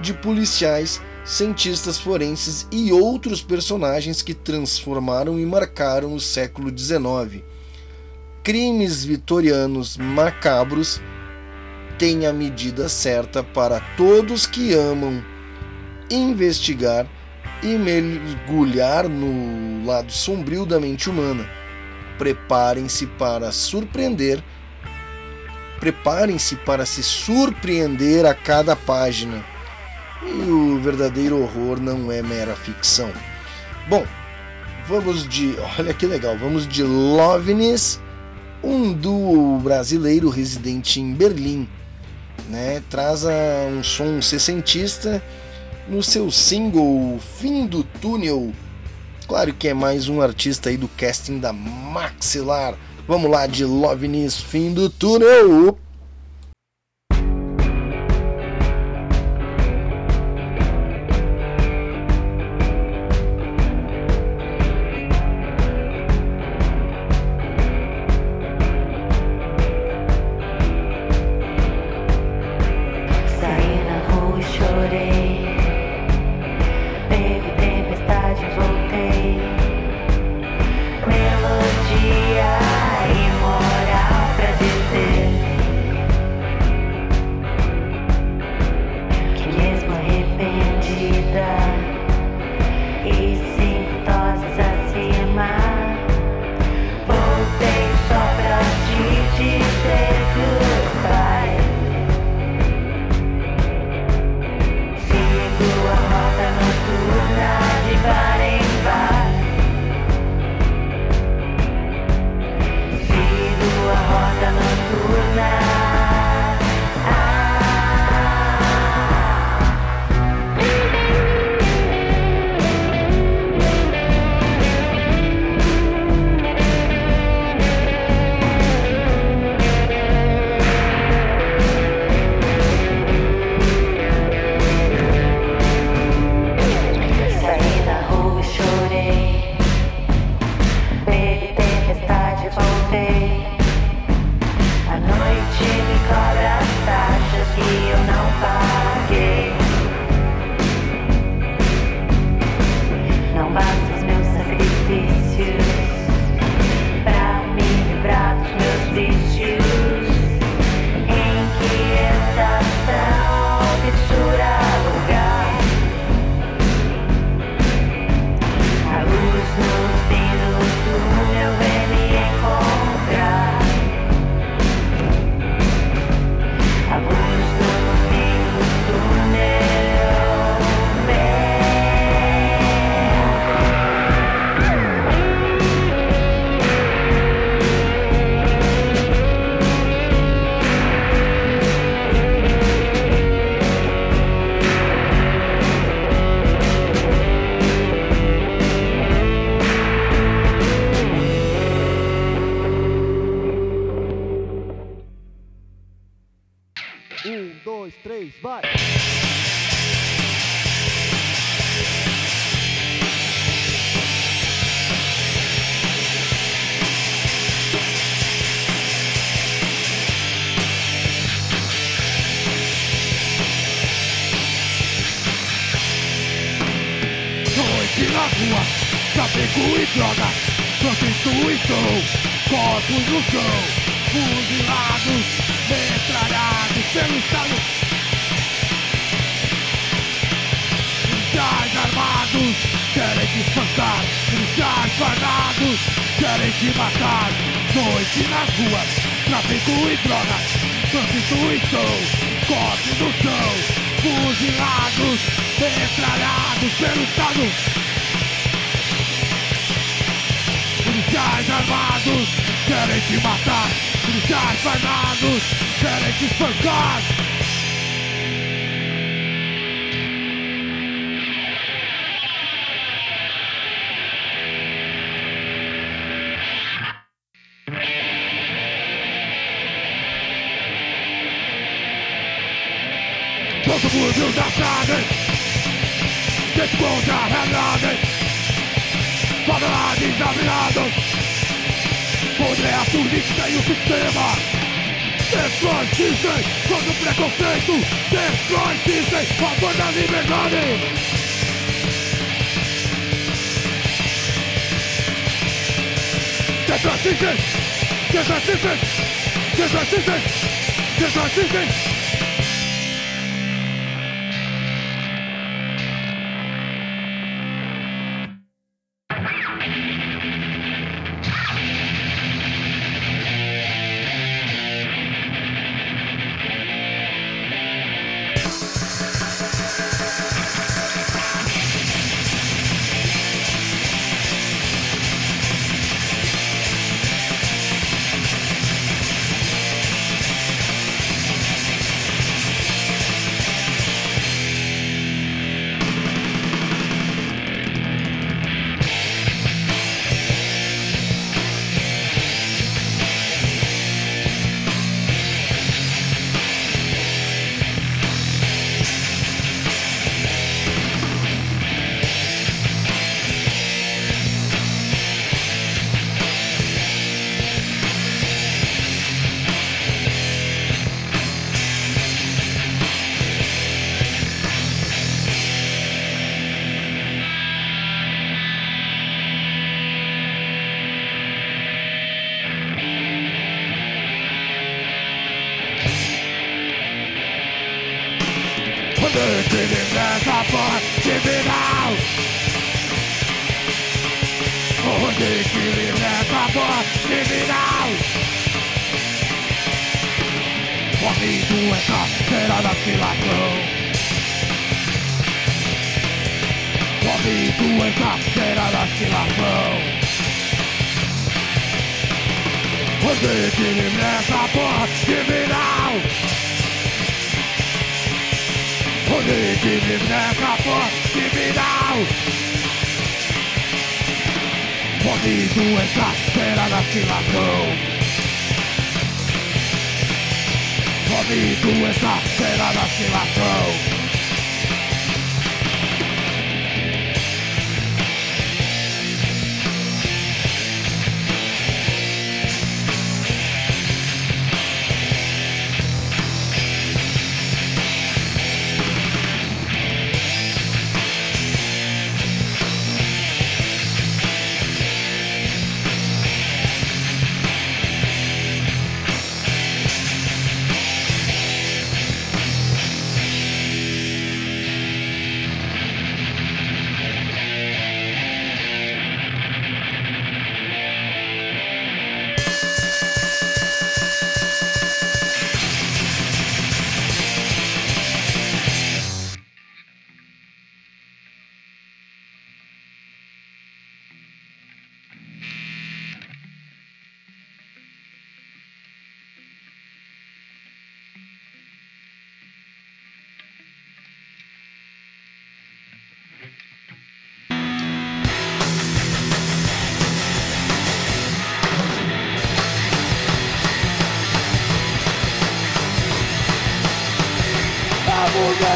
de policiais, cientistas forenses e outros personagens que transformaram e marcaram o século XIX crimes vitorianos macabros tem a medida certa para todos que amam investigar e mergulhar no lado sombrio da mente humana. Preparem-se para surpreender. Preparem-se para se surpreender a cada página. E o verdadeiro horror não é mera ficção. Bom, vamos de. Olha que legal, vamos de Loveness um duo brasileiro residente em Berlim, né, traz um som sessentista no seu single Fim do Túnel. Claro que é mais um artista aí do casting da Maxilar. Vamos lá de Love News Fim do Túnel.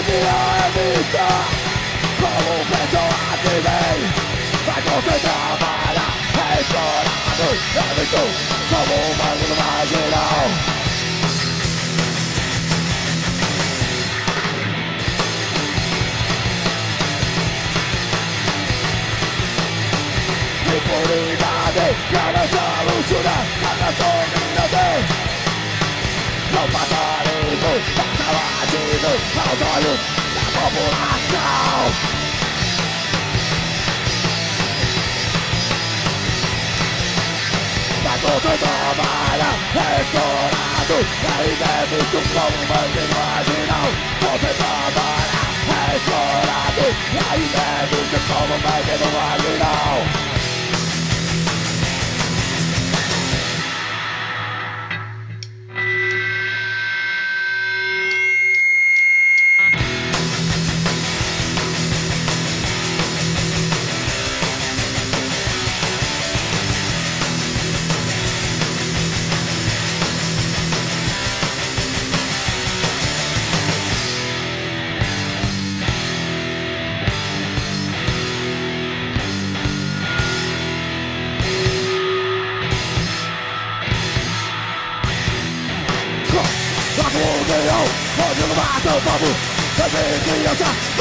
perdido de vista Como un beso a ti, ven Va concentrada, es hora de la Get never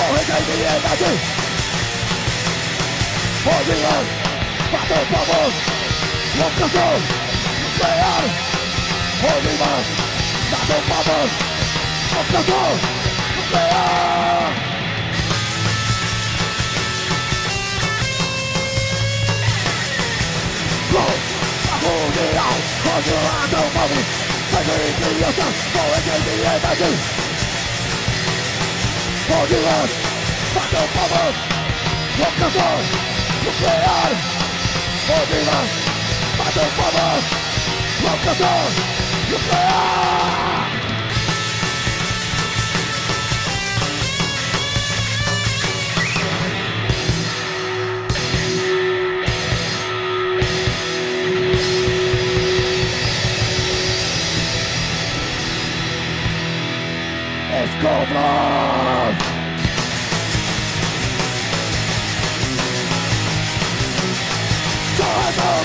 criança, morre sem dignidade Onde não mata o povo Locação, nuclear Onde não mata o povo Locação, nuclear Acordeão, onde não mata o povo Também criança, morre sem dignidade Onde não mata o povo Locação, nuclear Onde não mata o povo Locação, nuclear Escovras!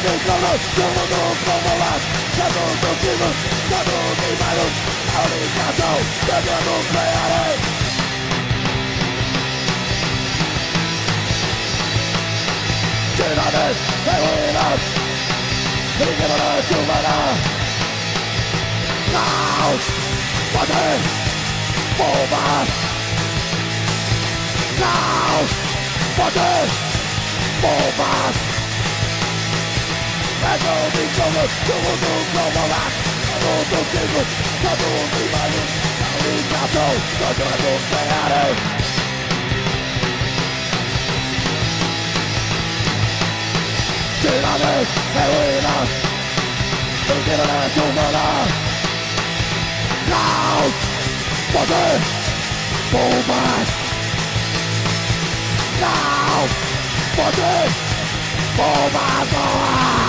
Todos planos, todo como las Todos vivos, todos imanos A unificação da nuclear Cidades, heroínas Ignorância humana Caos, poder bombas Caos, poder bombas É tudo incômodo, tudo como lá Todos vivos, todos imanos A unificação da nuclear Cidades, heroínas Ignorância humana Caos, poder, bombas Caos, poder, bombas ah!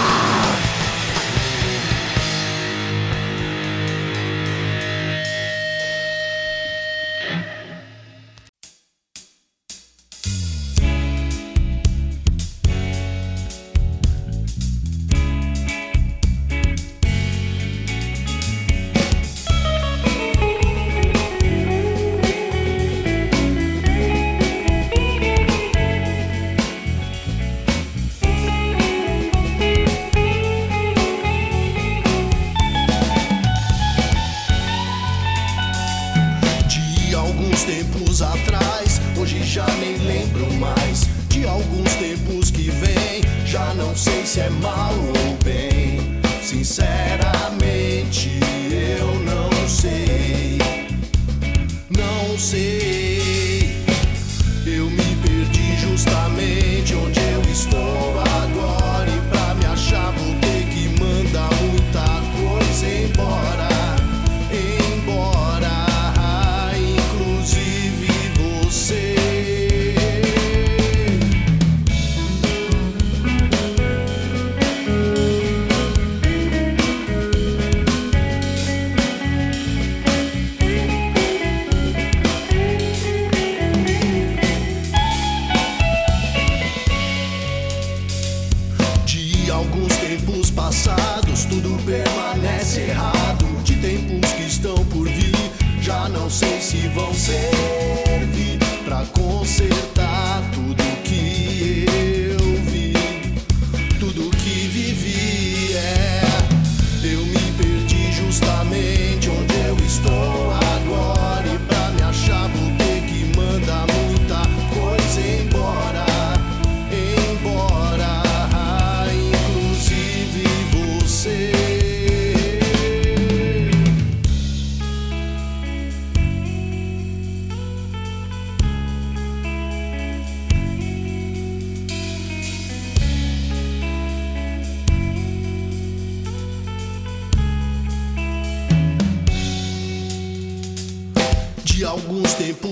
Permanece errado. De tempos que estão por vir, já não sei se vão servir pra consertar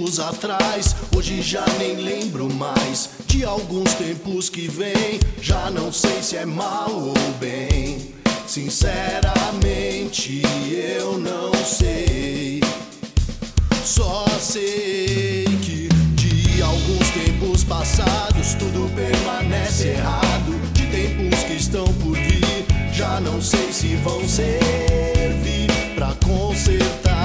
tempos atrás, hoje já nem lembro mais. De alguns tempos que vem, já não sei se é mal ou bem. Sinceramente, eu não sei. Só sei que de alguns tempos passados tudo permanece errado. De tempos que estão por vir, já não sei se vão servir pra consertar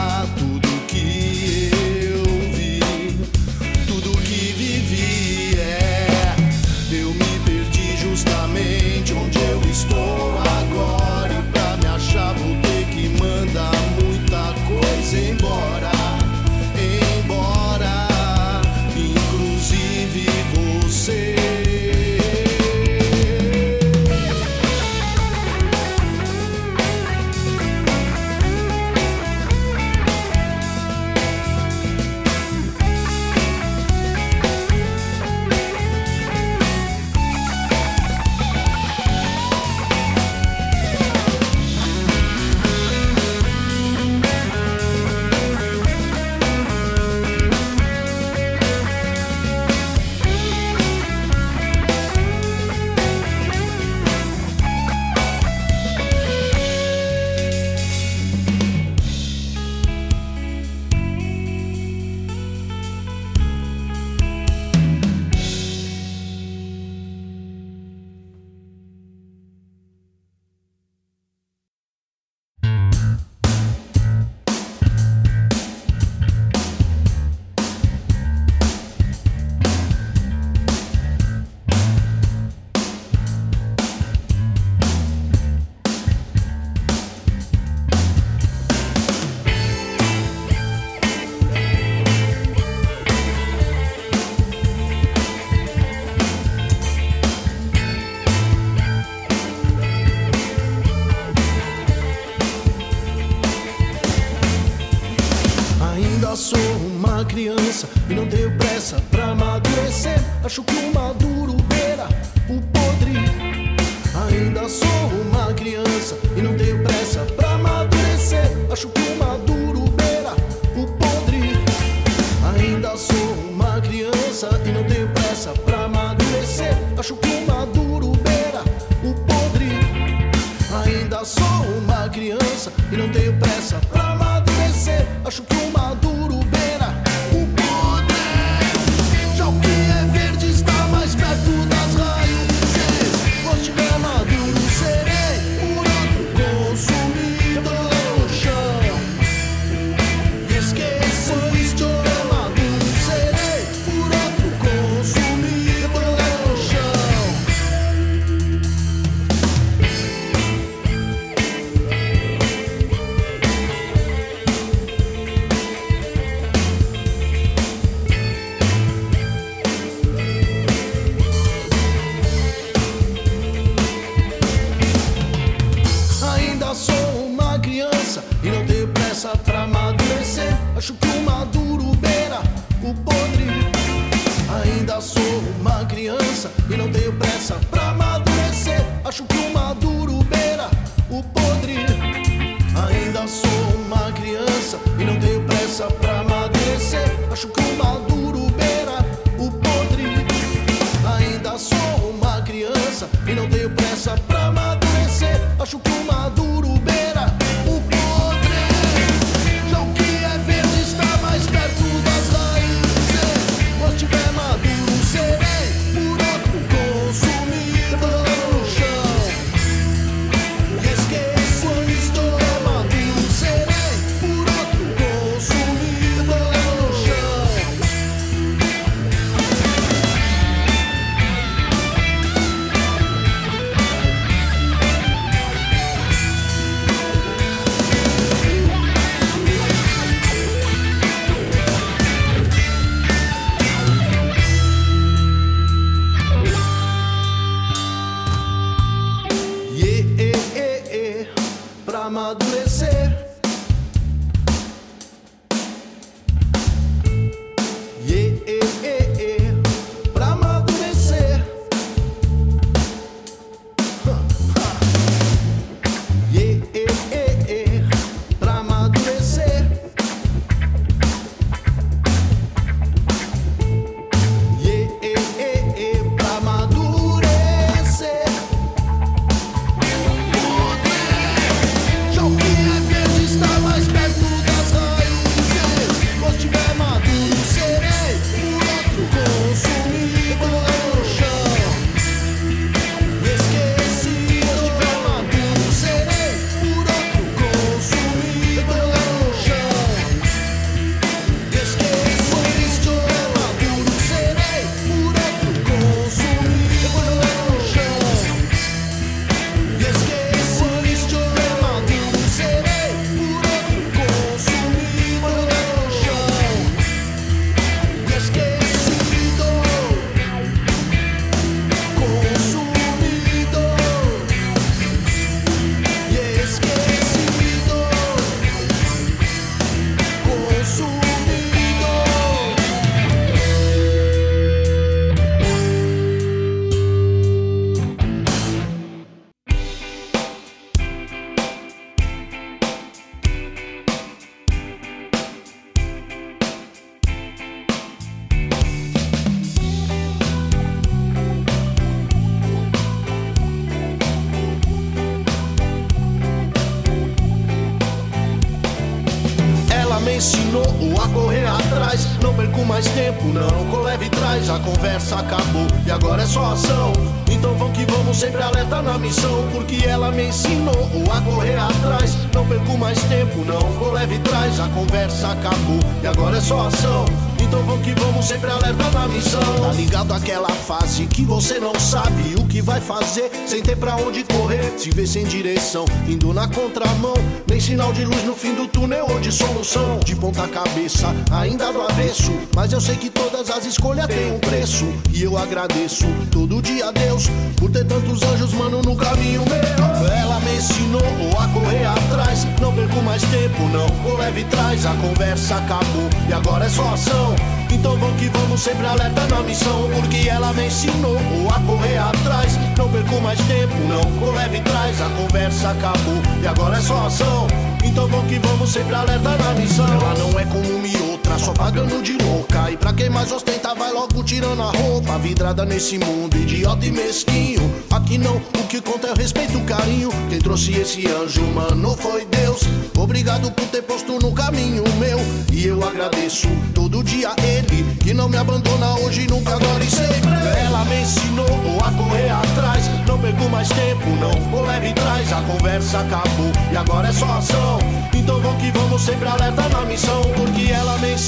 ela me ensinou a correr atrás. Não perco mais tempo, não. Com leve trás, a conversa acabou e agora é só ação. Então vamos que vamos sempre alerta na missão. Tá ligado aquela fase que você não sabe o que vai fazer, sem ter pra onde correr. Se vê sem direção, indo na contramão. Nem sinal de luz no fim do túnel ou de solução. De ponta cabeça, ainda do avesso. Mas eu sei que todas as escolhas têm um preço. E eu agradeço todo dia a Deus por ter tantos anjos, mano, no caminho meu. Ela me ensinou a correr atrás. Não perco mais tempo, não. Vou leve trás, a conversa acabou. E agora é só ação. Então vamos que vamos sempre alerta na missão Porque ela me ensinou a correr atrás Não perco mais tempo, não vou leve trás A conversa acabou e agora é só ação Então vamos que vamos sempre alerta na missão Ela não é como uma e só pagando de louca E pra quem mais ostenta vai logo tirando a roupa Vidrada nesse mundo idiota e mesquinho Aqui não, o que conta é o respeito o carinho Quem trouxe esse anjo, mano, foi Deus Obrigado por ter posto no caminho meu E eu agradeço todo dia ele que não me abandona hoje, nunca, agora e sempre. Ela me ensinou a correr atrás. Não perco mais tempo, não vou leve trás. A conversa acabou e agora é só ação. Então vamos que vamos sempre alerta na missão. Porque ela me ensinou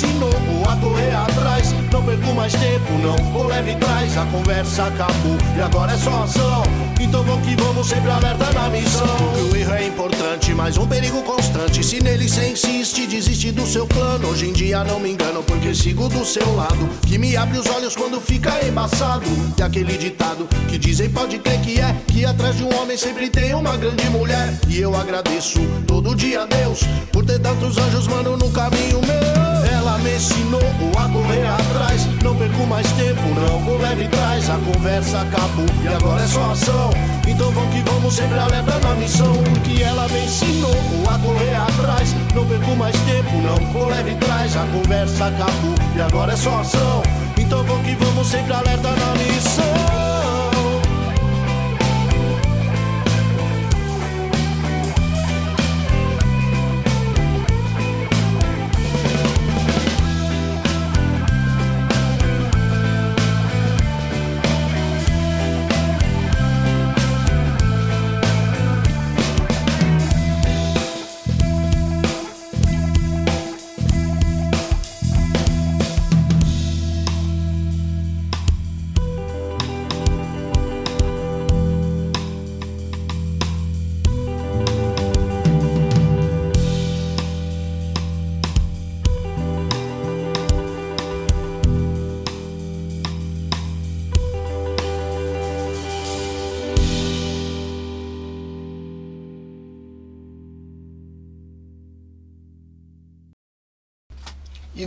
a correr atrás. Não perco mais tempo, não vou leve trás. A conversa acabou e agora é só ação. Então vamos que vamos sempre alerta na missão. Porque o erro é importante, mas um perigo constante. Se nele cê insiste, desiste do seu plano. Hoje em dia não me engano, porque sigo do seu lado. Que me abre os olhos quando fica embaçado. E aquele ditado que dizem pode crer que é. Que atrás de um homem sempre tem uma grande mulher. E eu agradeço todo dia a Deus por ter tantos anjos, mano, no caminho meu. Ela me ensinou a correr atrás. Não perco mais tempo, não vou leve trás. A conversa acabou e agora é só ação. Então vamos que vamos sempre alerta na missão. Porque ela me ensinou a correr atrás. Não perco mais tempo, não vou leve trás. A conversa acabou e agora é só ação. Então vamos que vamos sempre alerta na missão.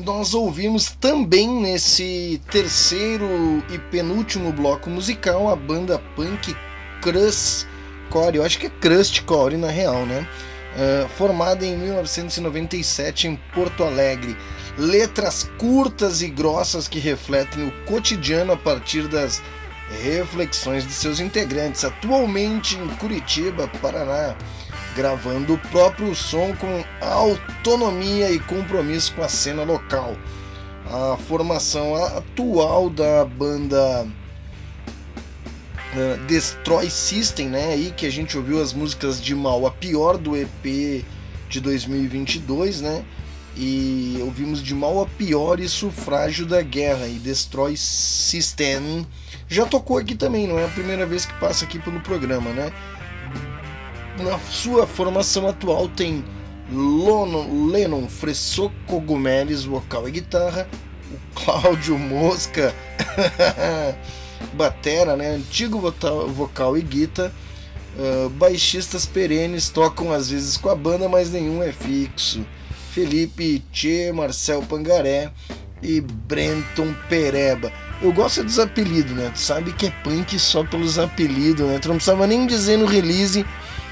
Nós ouvimos também nesse terceiro e penúltimo bloco musical a banda punk Crust Core, eu acho que é Crust Core na real, né? Uh, formada em 1997 em Porto Alegre. Letras curtas e grossas que refletem o cotidiano a partir das reflexões de seus integrantes. Atualmente em Curitiba, Paraná, gravando o próprio som com autonomia e compromisso com a cena local. A formação atual da banda uh, Destroy System, né, aí que a gente ouviu as músicas de Mal a pior do EP de 2022, né? E ouvimos de Mal a pior e Sufrágio da Guerra e Destroy System. Já tocou aqui também, não é a primeira vez que passa aqui pelo programa, né? Na sua formação atual tem Lono, Lennon Fressou Cogumeles, vocal e guitarra, o Cláudio Mosca, batera, né? antigo vocal, vocal e guitarra, uh, baixistas perenes tocam às vezes com a banda, mas nenhum é fixo. Felipe Tchê, Marcel Pangaré e Brenton Pereba. Eu gosto dos apelidos, né? Tu sabe que é punk só pelos apelidos, né? Tu não precisava nem dizer no release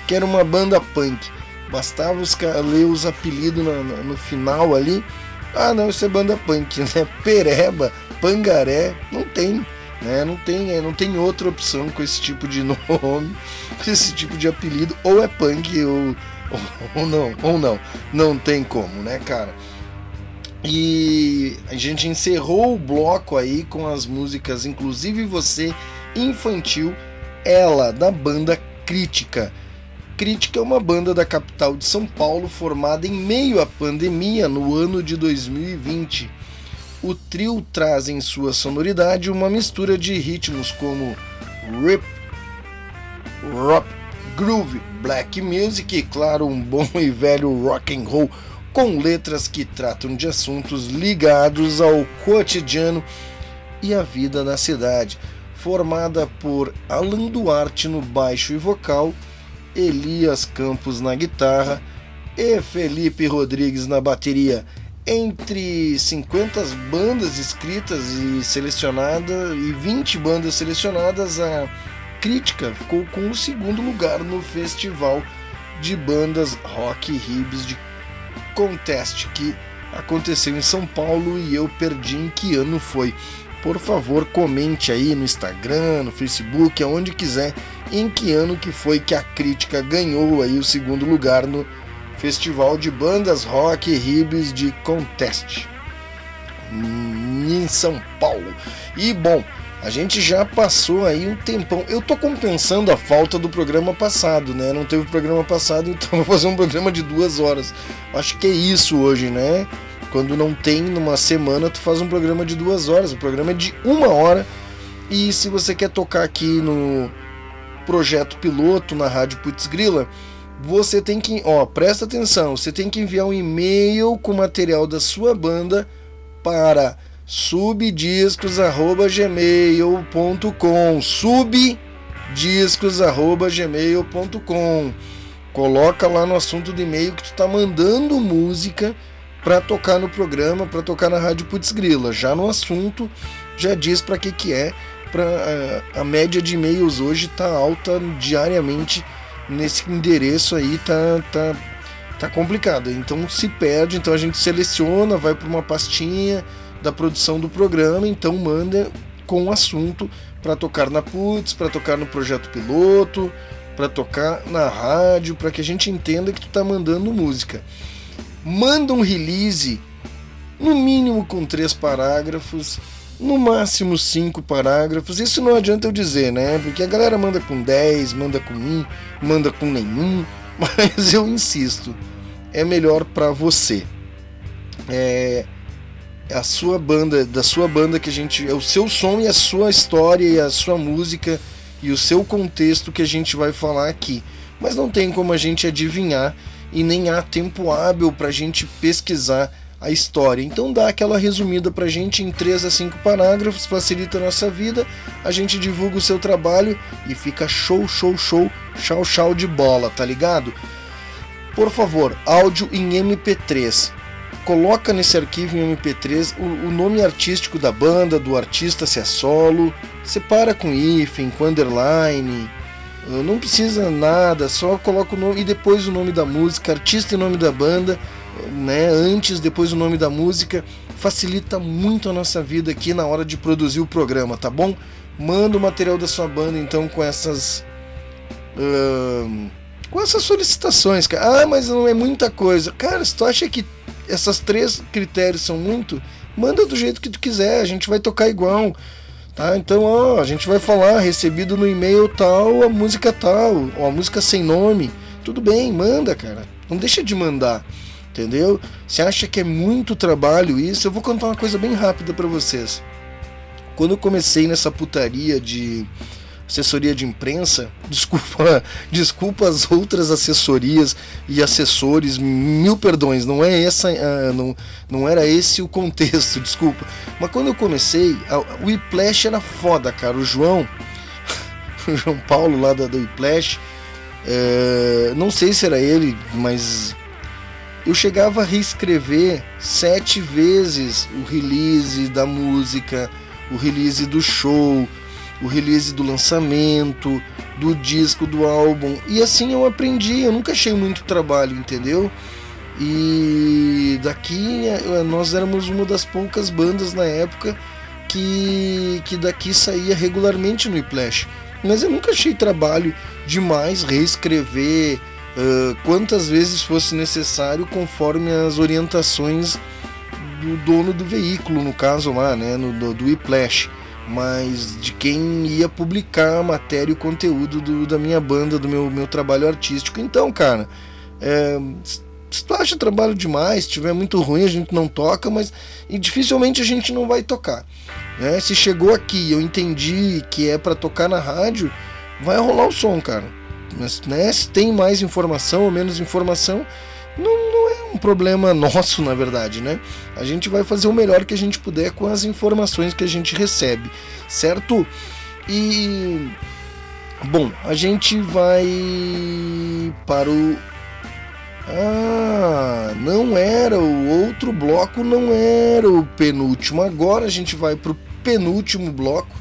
que era uma banda punk. Bastava os, ler os apelidos no, no, no, final ali. Ah, não, isso é banda punk, né? Pereba, Pangaré, não tem, né? Não tem, é, não tem outra opção com esse tipo de nome, com esse tipo de apelido. Ou é punk ou, ou, ou não, ou não. Não tem como, né, cara? E a gente encerrou o bloco aí com as músicas, inclusive você, infantil, ela, da banda Crítica. Crítica é uma banda da capital de São Paulo formada em meio à pandemia no ano de 2020. o trio traz em sua sonoridade uma mistura de ritmos como rip, rock, groove, black music e, claro, um bom e velho rock and roll com letras que tratam de assuntos ligados ao cotidiano e à vida na cidade. Formada por Alan Duarte no baixo e vocal, Elias Campos na guitarra e Felipe Rodrigues na bateria. Entre 50 bandas escritas e selecionadas e 20 bandas selecionadas, a crítica ficou com o segundo lugar no festival de bandas rock hibs de Contest que aconteceu em São Paulo e eu perdi em que ano foi. Por favor, comente aí no Instagram, no Facebook, aonde quiser, em que ano que foi que a crítica ganhou aí o segundo lugar no Festival de Bandas Rock e Ribs de Contest em São Paulo. E bom, a gente já passou aí um tempão. Eu tô compensando a falta do programa passado, né? Não teve programa passado, então vou fazer um programa de duas horas. Acho que é isso hoje, né? Quando não tem numa semana, tu faz um programa de duas horas. O programa é de uma hora. E se você quer tocar aqui no projeto piloto na Rádio Putz Grila, você tem que, ó, presta atenção, você tem que enviar um e-mail com material da sua banda para subdiscos@gmail.com. subdiscos@gmail.com. Coloca lá no assunto do e-mail que tu tá mandando música para tocar no programa, para tocar na Rádio Putz Grila. Já no assunto já diz para que que é, para a, a média de e-mails hoje tá alta diariamente nesse endereço aí tá tá tá complicado. Então se perde, então a gente seleciona, vai para uma pastinha da produção do programa, então manda com o assunto para tocar na Putz, para tocar no projeto piloto, para tocar na rádio, para que a gente entenda que tu tá mandando música. Manda um release no mínimo com três parágrafos, no máximo cinco parágrafos. Isso não adianta eu dizer, né? Porque a galera manda com 10, manda com um, manda com nenhum, mas eu insisto, é melhor para você. É a sua banda, da sua banda que a gente, é o seu som e a sua história e a sua música e o seu contexto que a gente vai falar aqui. Mas não tem como a gente adivinhar e nem há tempo hábil para a gente pesquisar a história. Então dá aquela resumida pra gente em 3 a 5 parágrafos, facilita a nossa vida, a gente divulga o seu trabalho e fica show, show, show, chau, chau de bola, tá ligado? Por favor, áudio em MP3. Coloca nesse arquivo em MP3 o, o nome artístico da banda, do artista se é solo, separa com hífen, com underline, não precisa nada, só coloca o nome e depois o nome da música, artista e nome da banda, né? Antes, depois o nome da música, facilita muito a nossa vida aqui na hora de produzir o programa, tá bom? Manda o material da sua banda então com essas uh, com essas solicitações, cara. Ah, mas não é muita coisa, cara. Se tu acha que essas três critérios são muito, manda do jeito que tu quiser, a gente vai tocar igual. Tá? Então, ó, a gente vai falar recebido no e-mail tal, a música tal, ou a música sem nome. Tudo bem, manda, cara. Não deixa de mandar. Entendeu? Você acha que é muito trabalho isso? Eu vou contar uma coisa bem rápida para vocês. Quando eu comecei nessa putaria de assessoria de imprensa, desculpa, desculpa as outras assessorias e assessores, mil perdões, não é essa, uh, não, não era esse o contexto, desculpa. Mas quando eu comecei, o Whiplash era foda, cara. O João, o João Paulo lá da, do Whiplash, uh, não sei se era ele, mas eu chegava a reescrever sete vezes o release da música, o release do show, o release do lançamento, do disco, do álbum. E assim eu aprendi, eu nunca achei muito trabalho, entendeu? E daqui eh, nós éramos uma das poucas bandas na época que, que daqui saía regularmente no Iplash. Mas eu nunca achei trabalho demais reescrever uh, quantas vezes fosse necessário conforme as orientações do dono do veículo, no caso lá, né, no, do, do Iplash mas de quem ia publicar a matéria e o conteúdo do, da minha banda, do meu, meu trabalho artístico. Então, cara, é, se tu acha trabalho demais, se tiver muito ruim, a gente não toca, mas e dificilmente a gente não vai tocar. Né? Se chegou aqui eu entendi que é para tocar na rádio, vai rolar o som, cara. Mas né, se tem mais informação ou menos informação, não, não é um problema nosso, na verdade, né? A gente vai fazer o melhor que a gente puder com as informações que a gente recebe, certo? E bom, a gente vai para o ah, não era o outro bloco, não era o penúltimo. Agora a gente vai para o penúltimo bloco,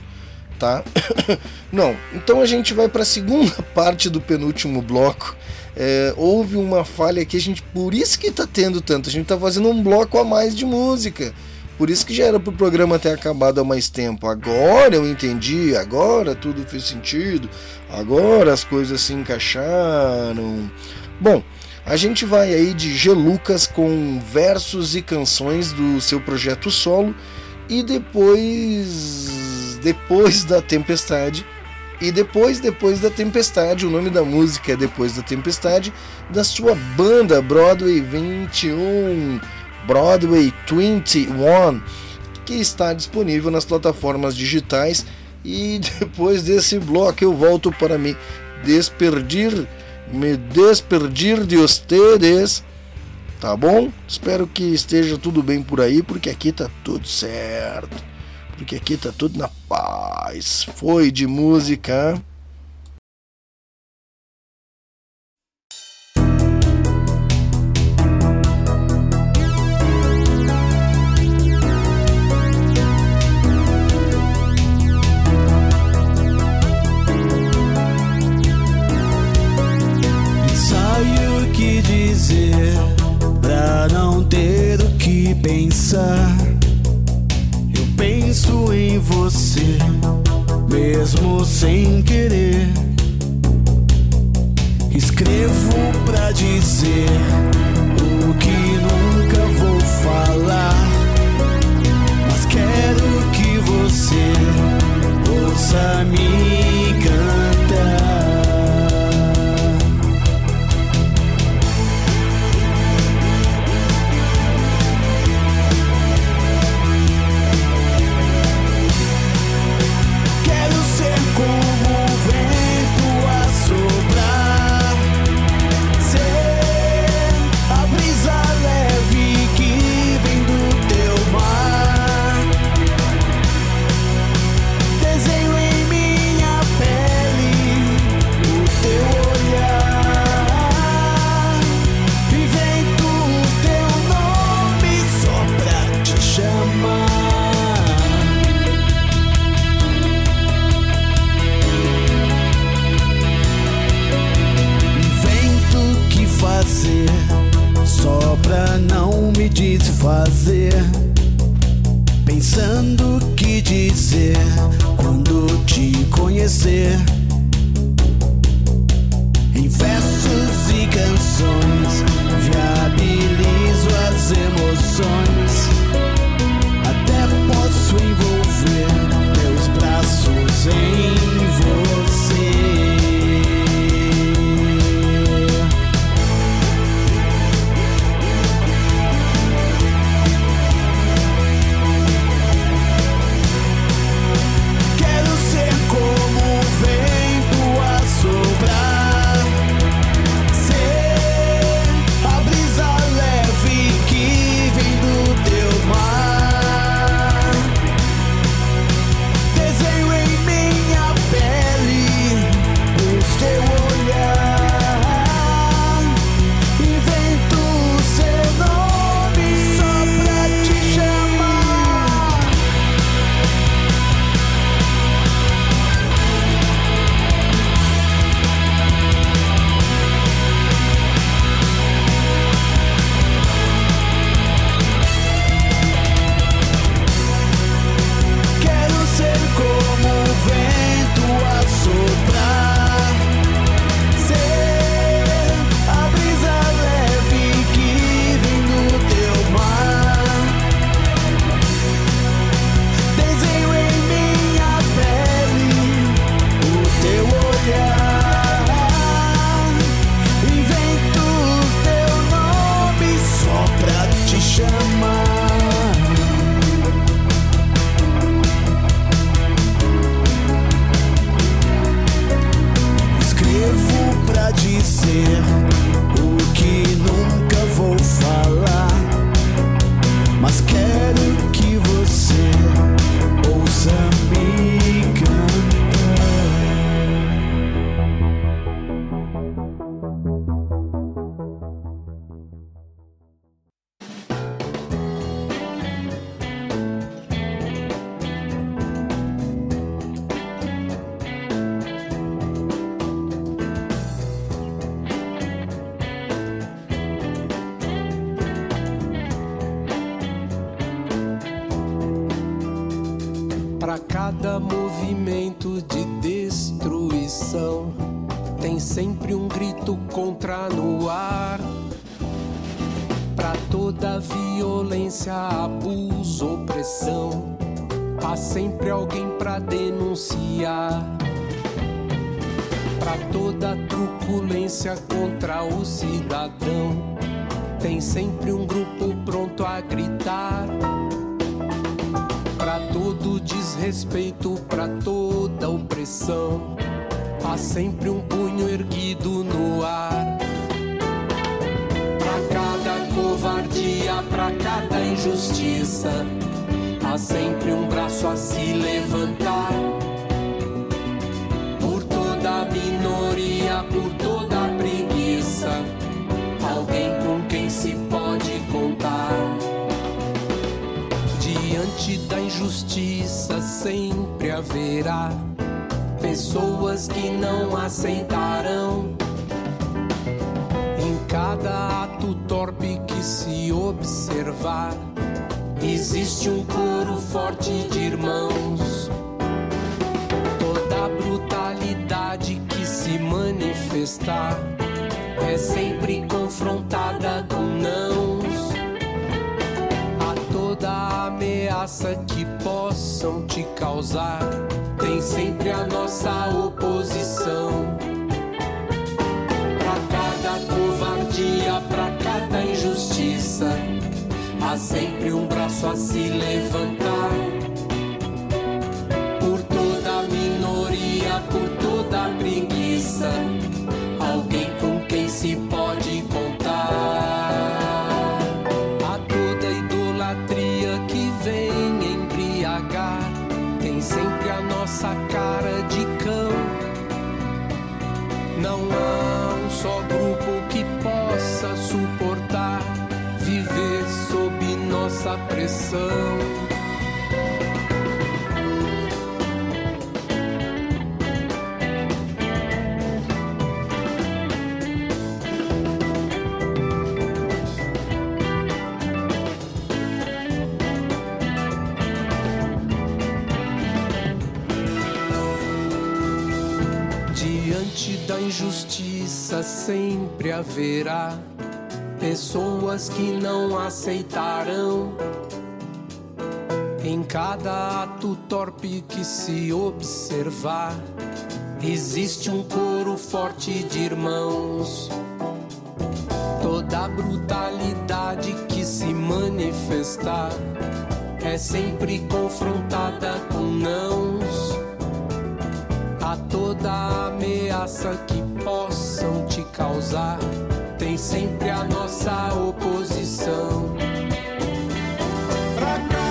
tá? não, então a gente vai para a segunda parte do penúltimo bloco. É, houve uma falha aqui, a gente por isso que tá tendo tanto. A gente tá fazendo um bloco a mais de música. Por isso que já era pro programa ter acabado há mais tempo. Agora eu entendi, agora tudo fez sentido, agora as coisas se encaixaram. Bom, a gente vai aí de G. Lucas com versos e canções do seu projeto solo e depois depois da tempestade e depois depois da tempestade, o nome da música é Depois da Tempestade da sua banda Broadway 21, Broadway 21, que está disponível nas plataformas digitais e depois desse bloco eu volto para me despedir me despedir de vocês, tá bom? Espero que esteja tudo bem por aí, porque aqui tá tudo certo. Porque aqui tá tudo na paz. Foi de música. Ensaio o que dizer pra não ter o que pensar. Penso em você, mesmo sem querer. Escrevo pra dizer o que nunca vou falar. Mas quero que você ouça me cantar. Conhecer. está é sempre confrontada com nãos. A toda ameaça que possam te causar, tem sempre a nossa oposição. Pra cada covardia, pra cada injustiça, há sempre um braço a se levantar. coração. da injustiça sempre haverá pessoas que não aceitarão em cada ato torpe que se observar, existe um coro forte de irmãos. Toda brutalidade que se manifestar é sempre confrontada com nãos. A toda ameaça que possam te causar, tem sempre a nossa oposição. Pra cá.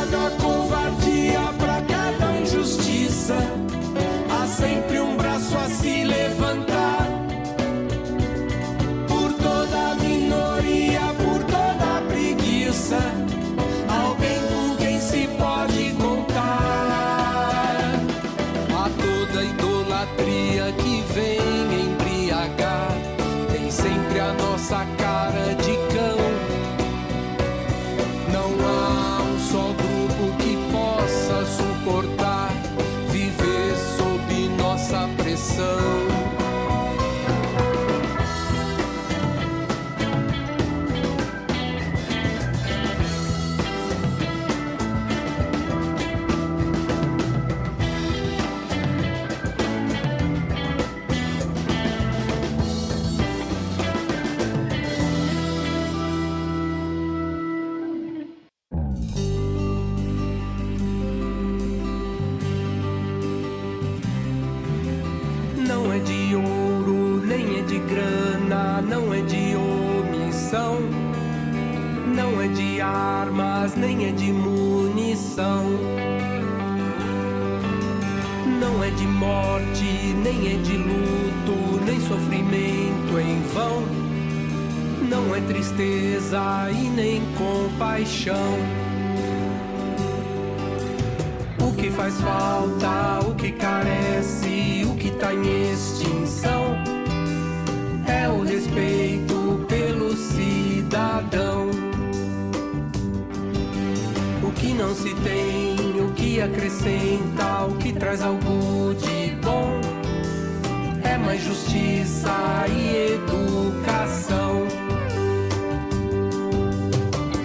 Não é de morte, nem é de luto, nem sofrimento em vão. Não é tristeza e nem compaixão. O que faz falta, o que carece, o que tá em extinção não se tem, o que acrescenta, o que traz algo de bom é mais justiça e educação.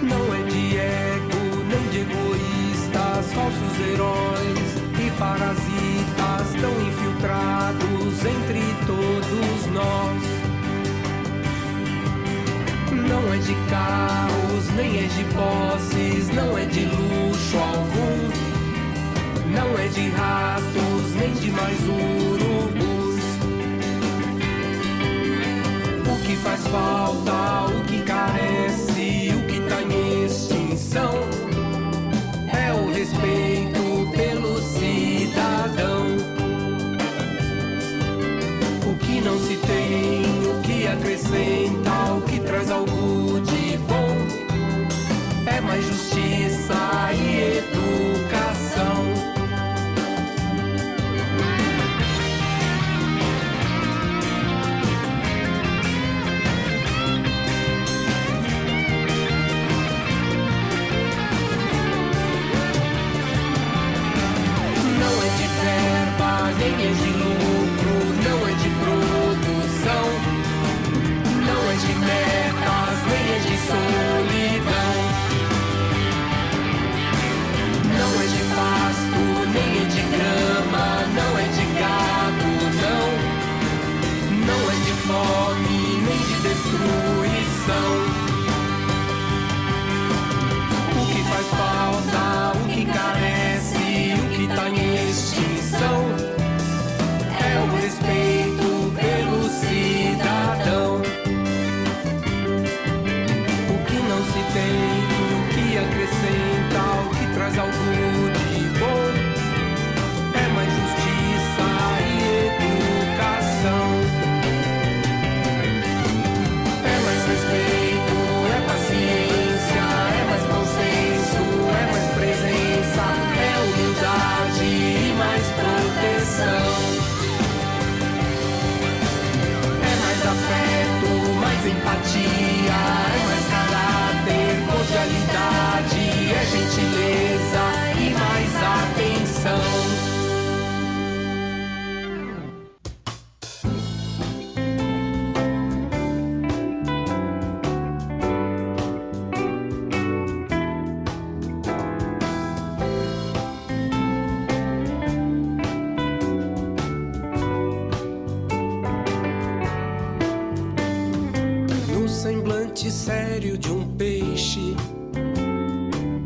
Não é de ego, nem de egoístas, falsos heróis e parasitas tão infiltrados entre todos nós. Não é de carros, nem é de posses, não é de luxo falta,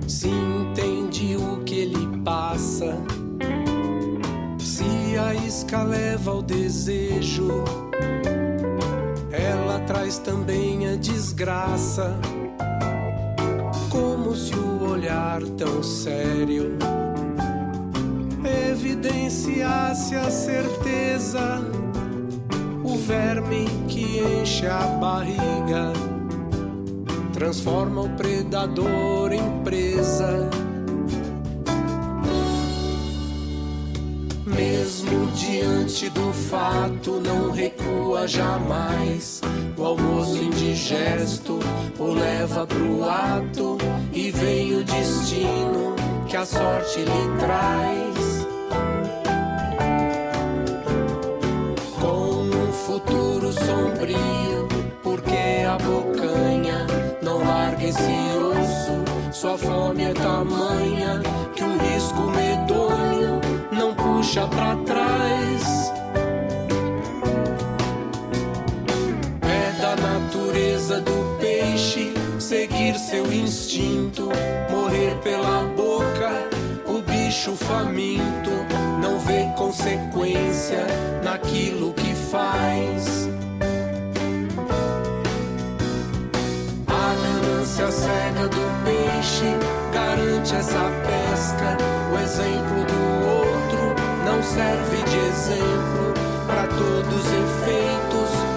se entende o que ele passa. Se a isca leva ao desejo, ela traz também a desgraça. Como se o olhar tão sério evidenciasse a certeza o verme que enche a barriga transforma o predador em presa. Mesmo diante do fato, não recua jamais. O almoço indigesto o leva pro ato e vem o destino que a sorte lhe traz. Com um futuro sombrio, porque a bocanha osso. Sua fome é tamanha que o risco medonho não puxa pra trás. É da natureza do peixe seguir seu instinto, morrer pela boca. O bicho faminto não vê consequência naquilo que faz. A ganância cega do peixe garante essa pesca. O exemplo do outro não serve de exemplo para todos os efeitos.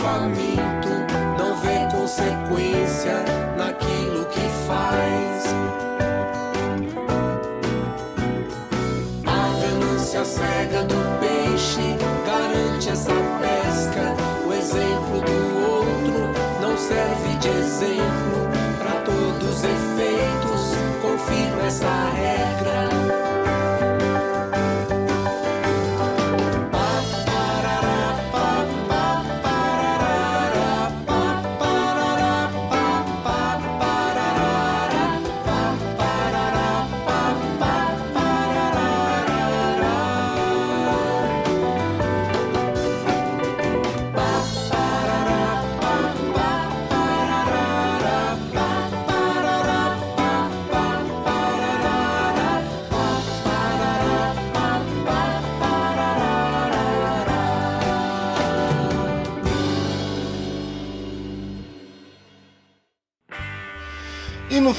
Faminto não vê consequência naquilo que faz. A ganância cega do peixe garante essa pesca. O exemplo do outro não serve de exemplo para todos os efeitos. Confirma essa regra.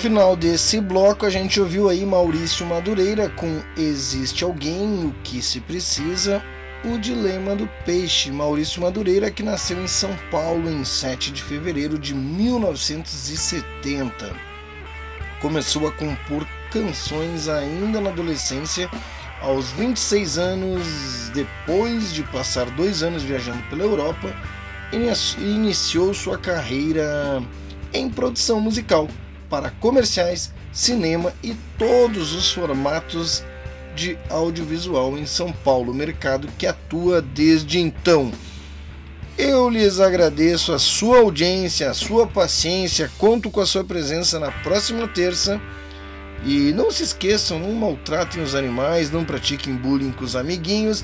Final desse bloco a gente ouviu aí Maurício Madureira com Existe Alguém, o que se precisa, o dilema do peixe. Maurício Madureira que nasceu em São Paulo em 7 de fevereiro de 1970. Começou a compor canções ainda na adolescência, aos 26 anos, depois de passar dois anos viajando pela Europa, iniciou sua carreira em produção musical para comerciais, cinema e todos os formatos de audiovisual em São Paulo, mercado que atua desde então. Eu lhes agradeço a sua audiência, a sua paciência, conto com a sua presença na próxima terça. E não se esqueçam, não maltratem os animais, não pratiquem bullying com os amiguinhos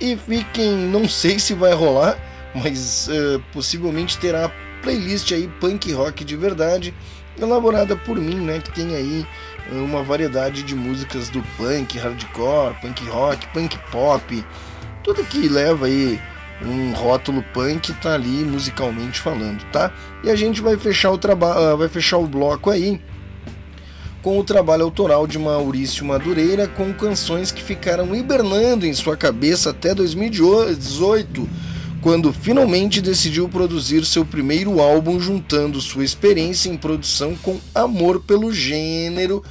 e fiquem, não sei se vai rolar, mas uh, possivelmente terá playlist aí punk rock de verdade elaborada por mim, né, que tem aí uma variedade de músicas do punk, hardcore, punk rock, punk pop, tudo que leva aí um rótulo punk tá ali musicalmente falando, tá? E a gente vai fechar o trabalho, vai fechar o bloco aí com o trabalho autoral de Maurício Madureira com canções que ficaram hibernando em sua cabeça até 2018 quando finalmente decidiu produzir seu primeiro álbum, juntando sua experiência em produção com amor pelo gênero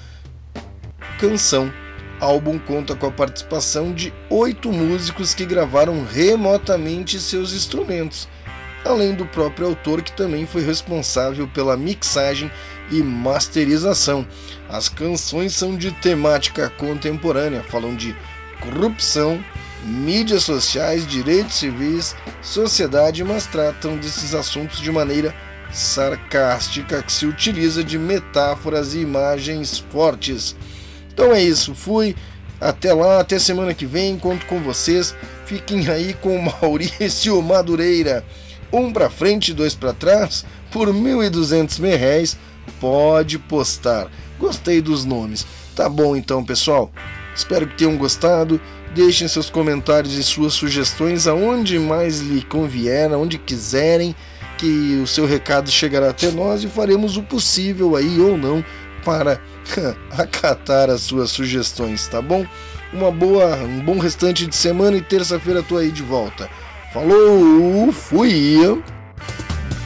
canção. O álbum conta com a participação de oito músicos que gravaram remotamente seus instrumentos, além do próprio autor que também foi responsável pela mixagem e masterização. As canções são de temática contemporânea, falam de corrupção, mídias sociais, direitos civis, sociedade, mas tratam desses assuntos de maneira sarcástica que se utiliza de metáforas e imagens fortes. Então é isso, fui. Até lá, até semana que vem, conto com vocês. Fiquem aí com Maurício Madureira. Um para frente, dois para trás, por 1.200 reais. Pode postar. Gostei dos nomes. Tá bom então, pessoal. Espero que tenham gostado. Deixem seus comentários e suas sugestões aonde mais lhe convier, aonde quiserem, que o seu recado chegará até nós e faremos o possível aí ou não para acatar as suas sugestões, tá bom? Uma boa, um bom restante de semana e terça-feira tô aí de volta. Falou, fui!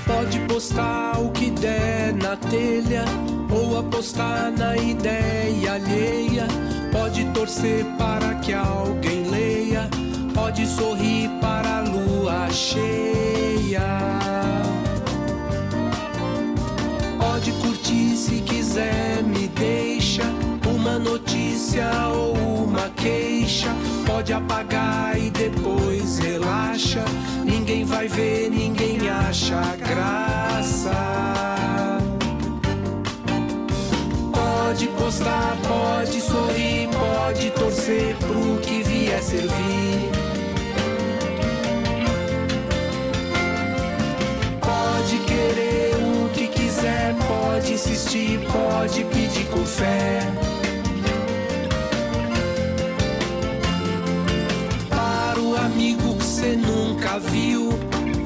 Pode postar o que der na telha ou apostar na ideia alheia. Pode torcer para que alguém leia, pode sorrir para a lua cheia. Pode curtir se quiser, me deixa uma notícia ou uma queixa. Pode apagar e depois relaxa. Ninguém vai ver, ninguém acha graça. Pode postar, pode sorrir, pode torcer pro que vier servir. Pode querer o que quiser, pode insistir, pode pedir com fé. Para o amigo que cê nunca viu,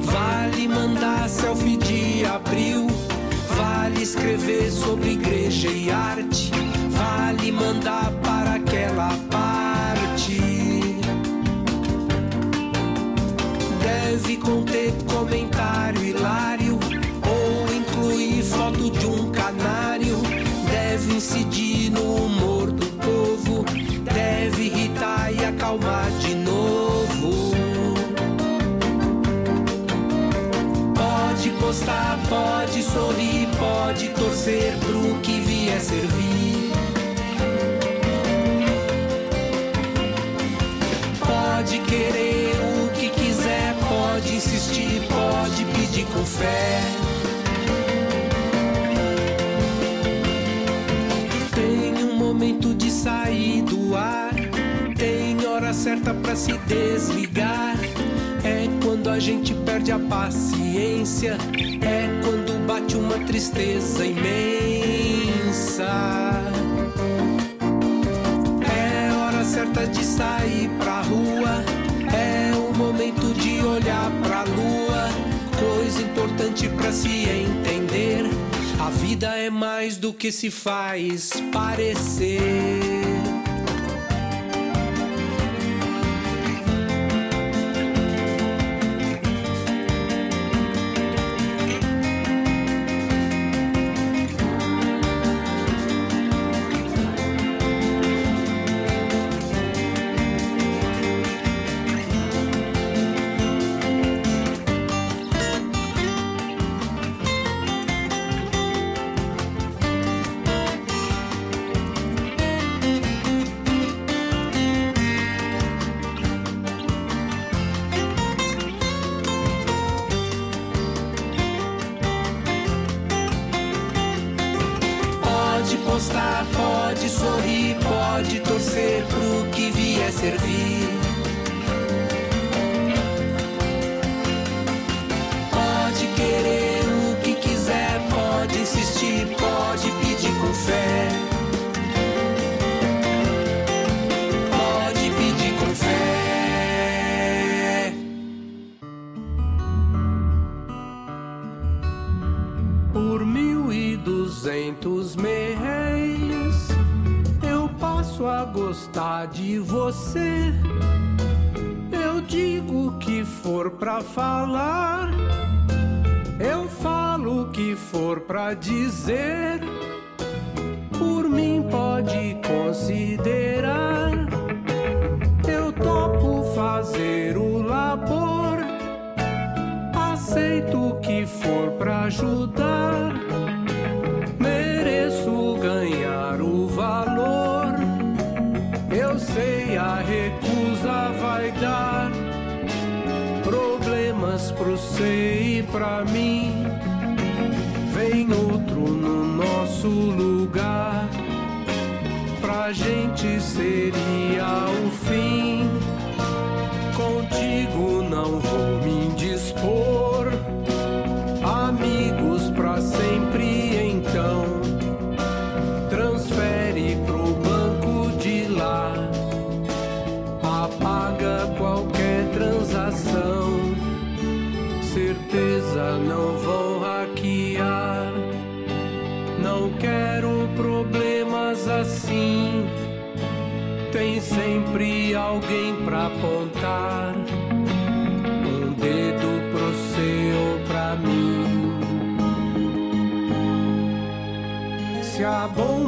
vale mandar selfie de abril. Vale escrever sobre igreja e arte, vale mandar para aquela parte. Deve conter comentário hilário ou incluir foto de um canário. Deve incidir no humor do povo, deve irritar e acalmar de Pode postar, pode sorrir, pode torcer pro que vier servir. Pode querer o que quiser, pode insistir, pode pedir com fé. Tem um momento de sair do ar, tem hora certa pra se desligar. A gente perde a paciência, é quando bate uma tristeza imensa. É hora certa de sair pra rua, é o momento de olhar pra lua. Coisa importante pra se entender: a vida é mais do que se faz parecer. Passo a gostar de você. Eu digo o que for pra falar, eu falo o que for pra dizer. Por mim pode considerar, eu topo fazer o labor. Aceito o que for pra ajudar. Você e pra mim. Vem outro no nosso lugar. Pra gente seria o fim. Se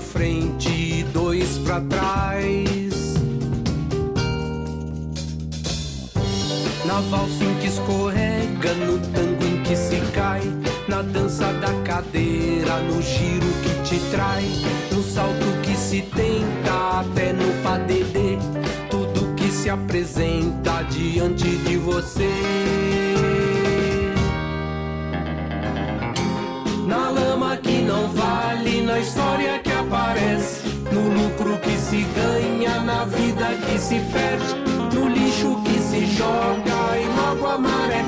frente se ganha, na vida que se perde, no lixo que se joga e logo a maré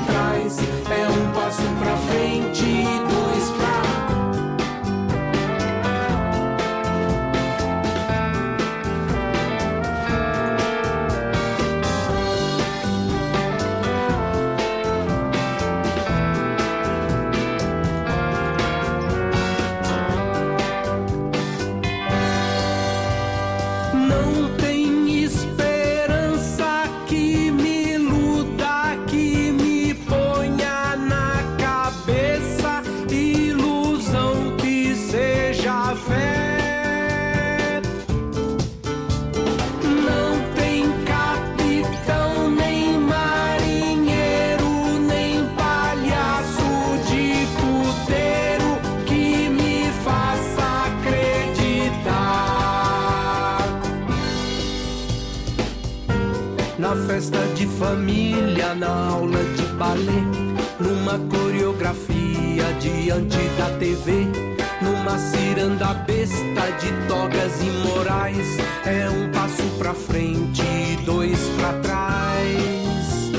numa ciranda besta de togas imorais, é um passo pra frente e dois pra trás.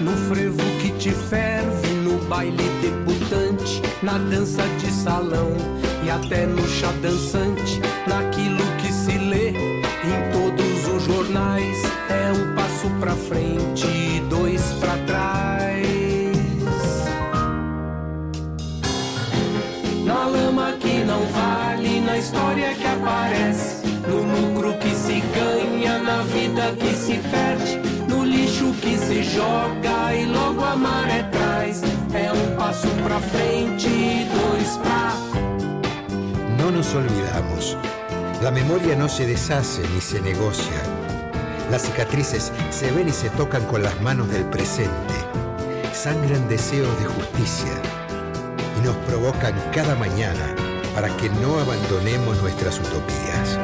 No frevo que te ferve, no baile debutante, na dança de salão e até no chá dançante, naquilo que se lê em todos os jornais, é um passo pra frente e dois pra trás. História que aparece, no lucro que se ganha, na vida que se perde, no lixo que se joga e logo a maré traz. É um passo pra frente e dois pra No nos olvidamos. La memoria no se deshace ni se negocia. Las cicatrices se ven y se tocan con las manos del presente. Sangran deseos de justicia y nos provocan cada mañana para que no abandonemos nuestras utopías.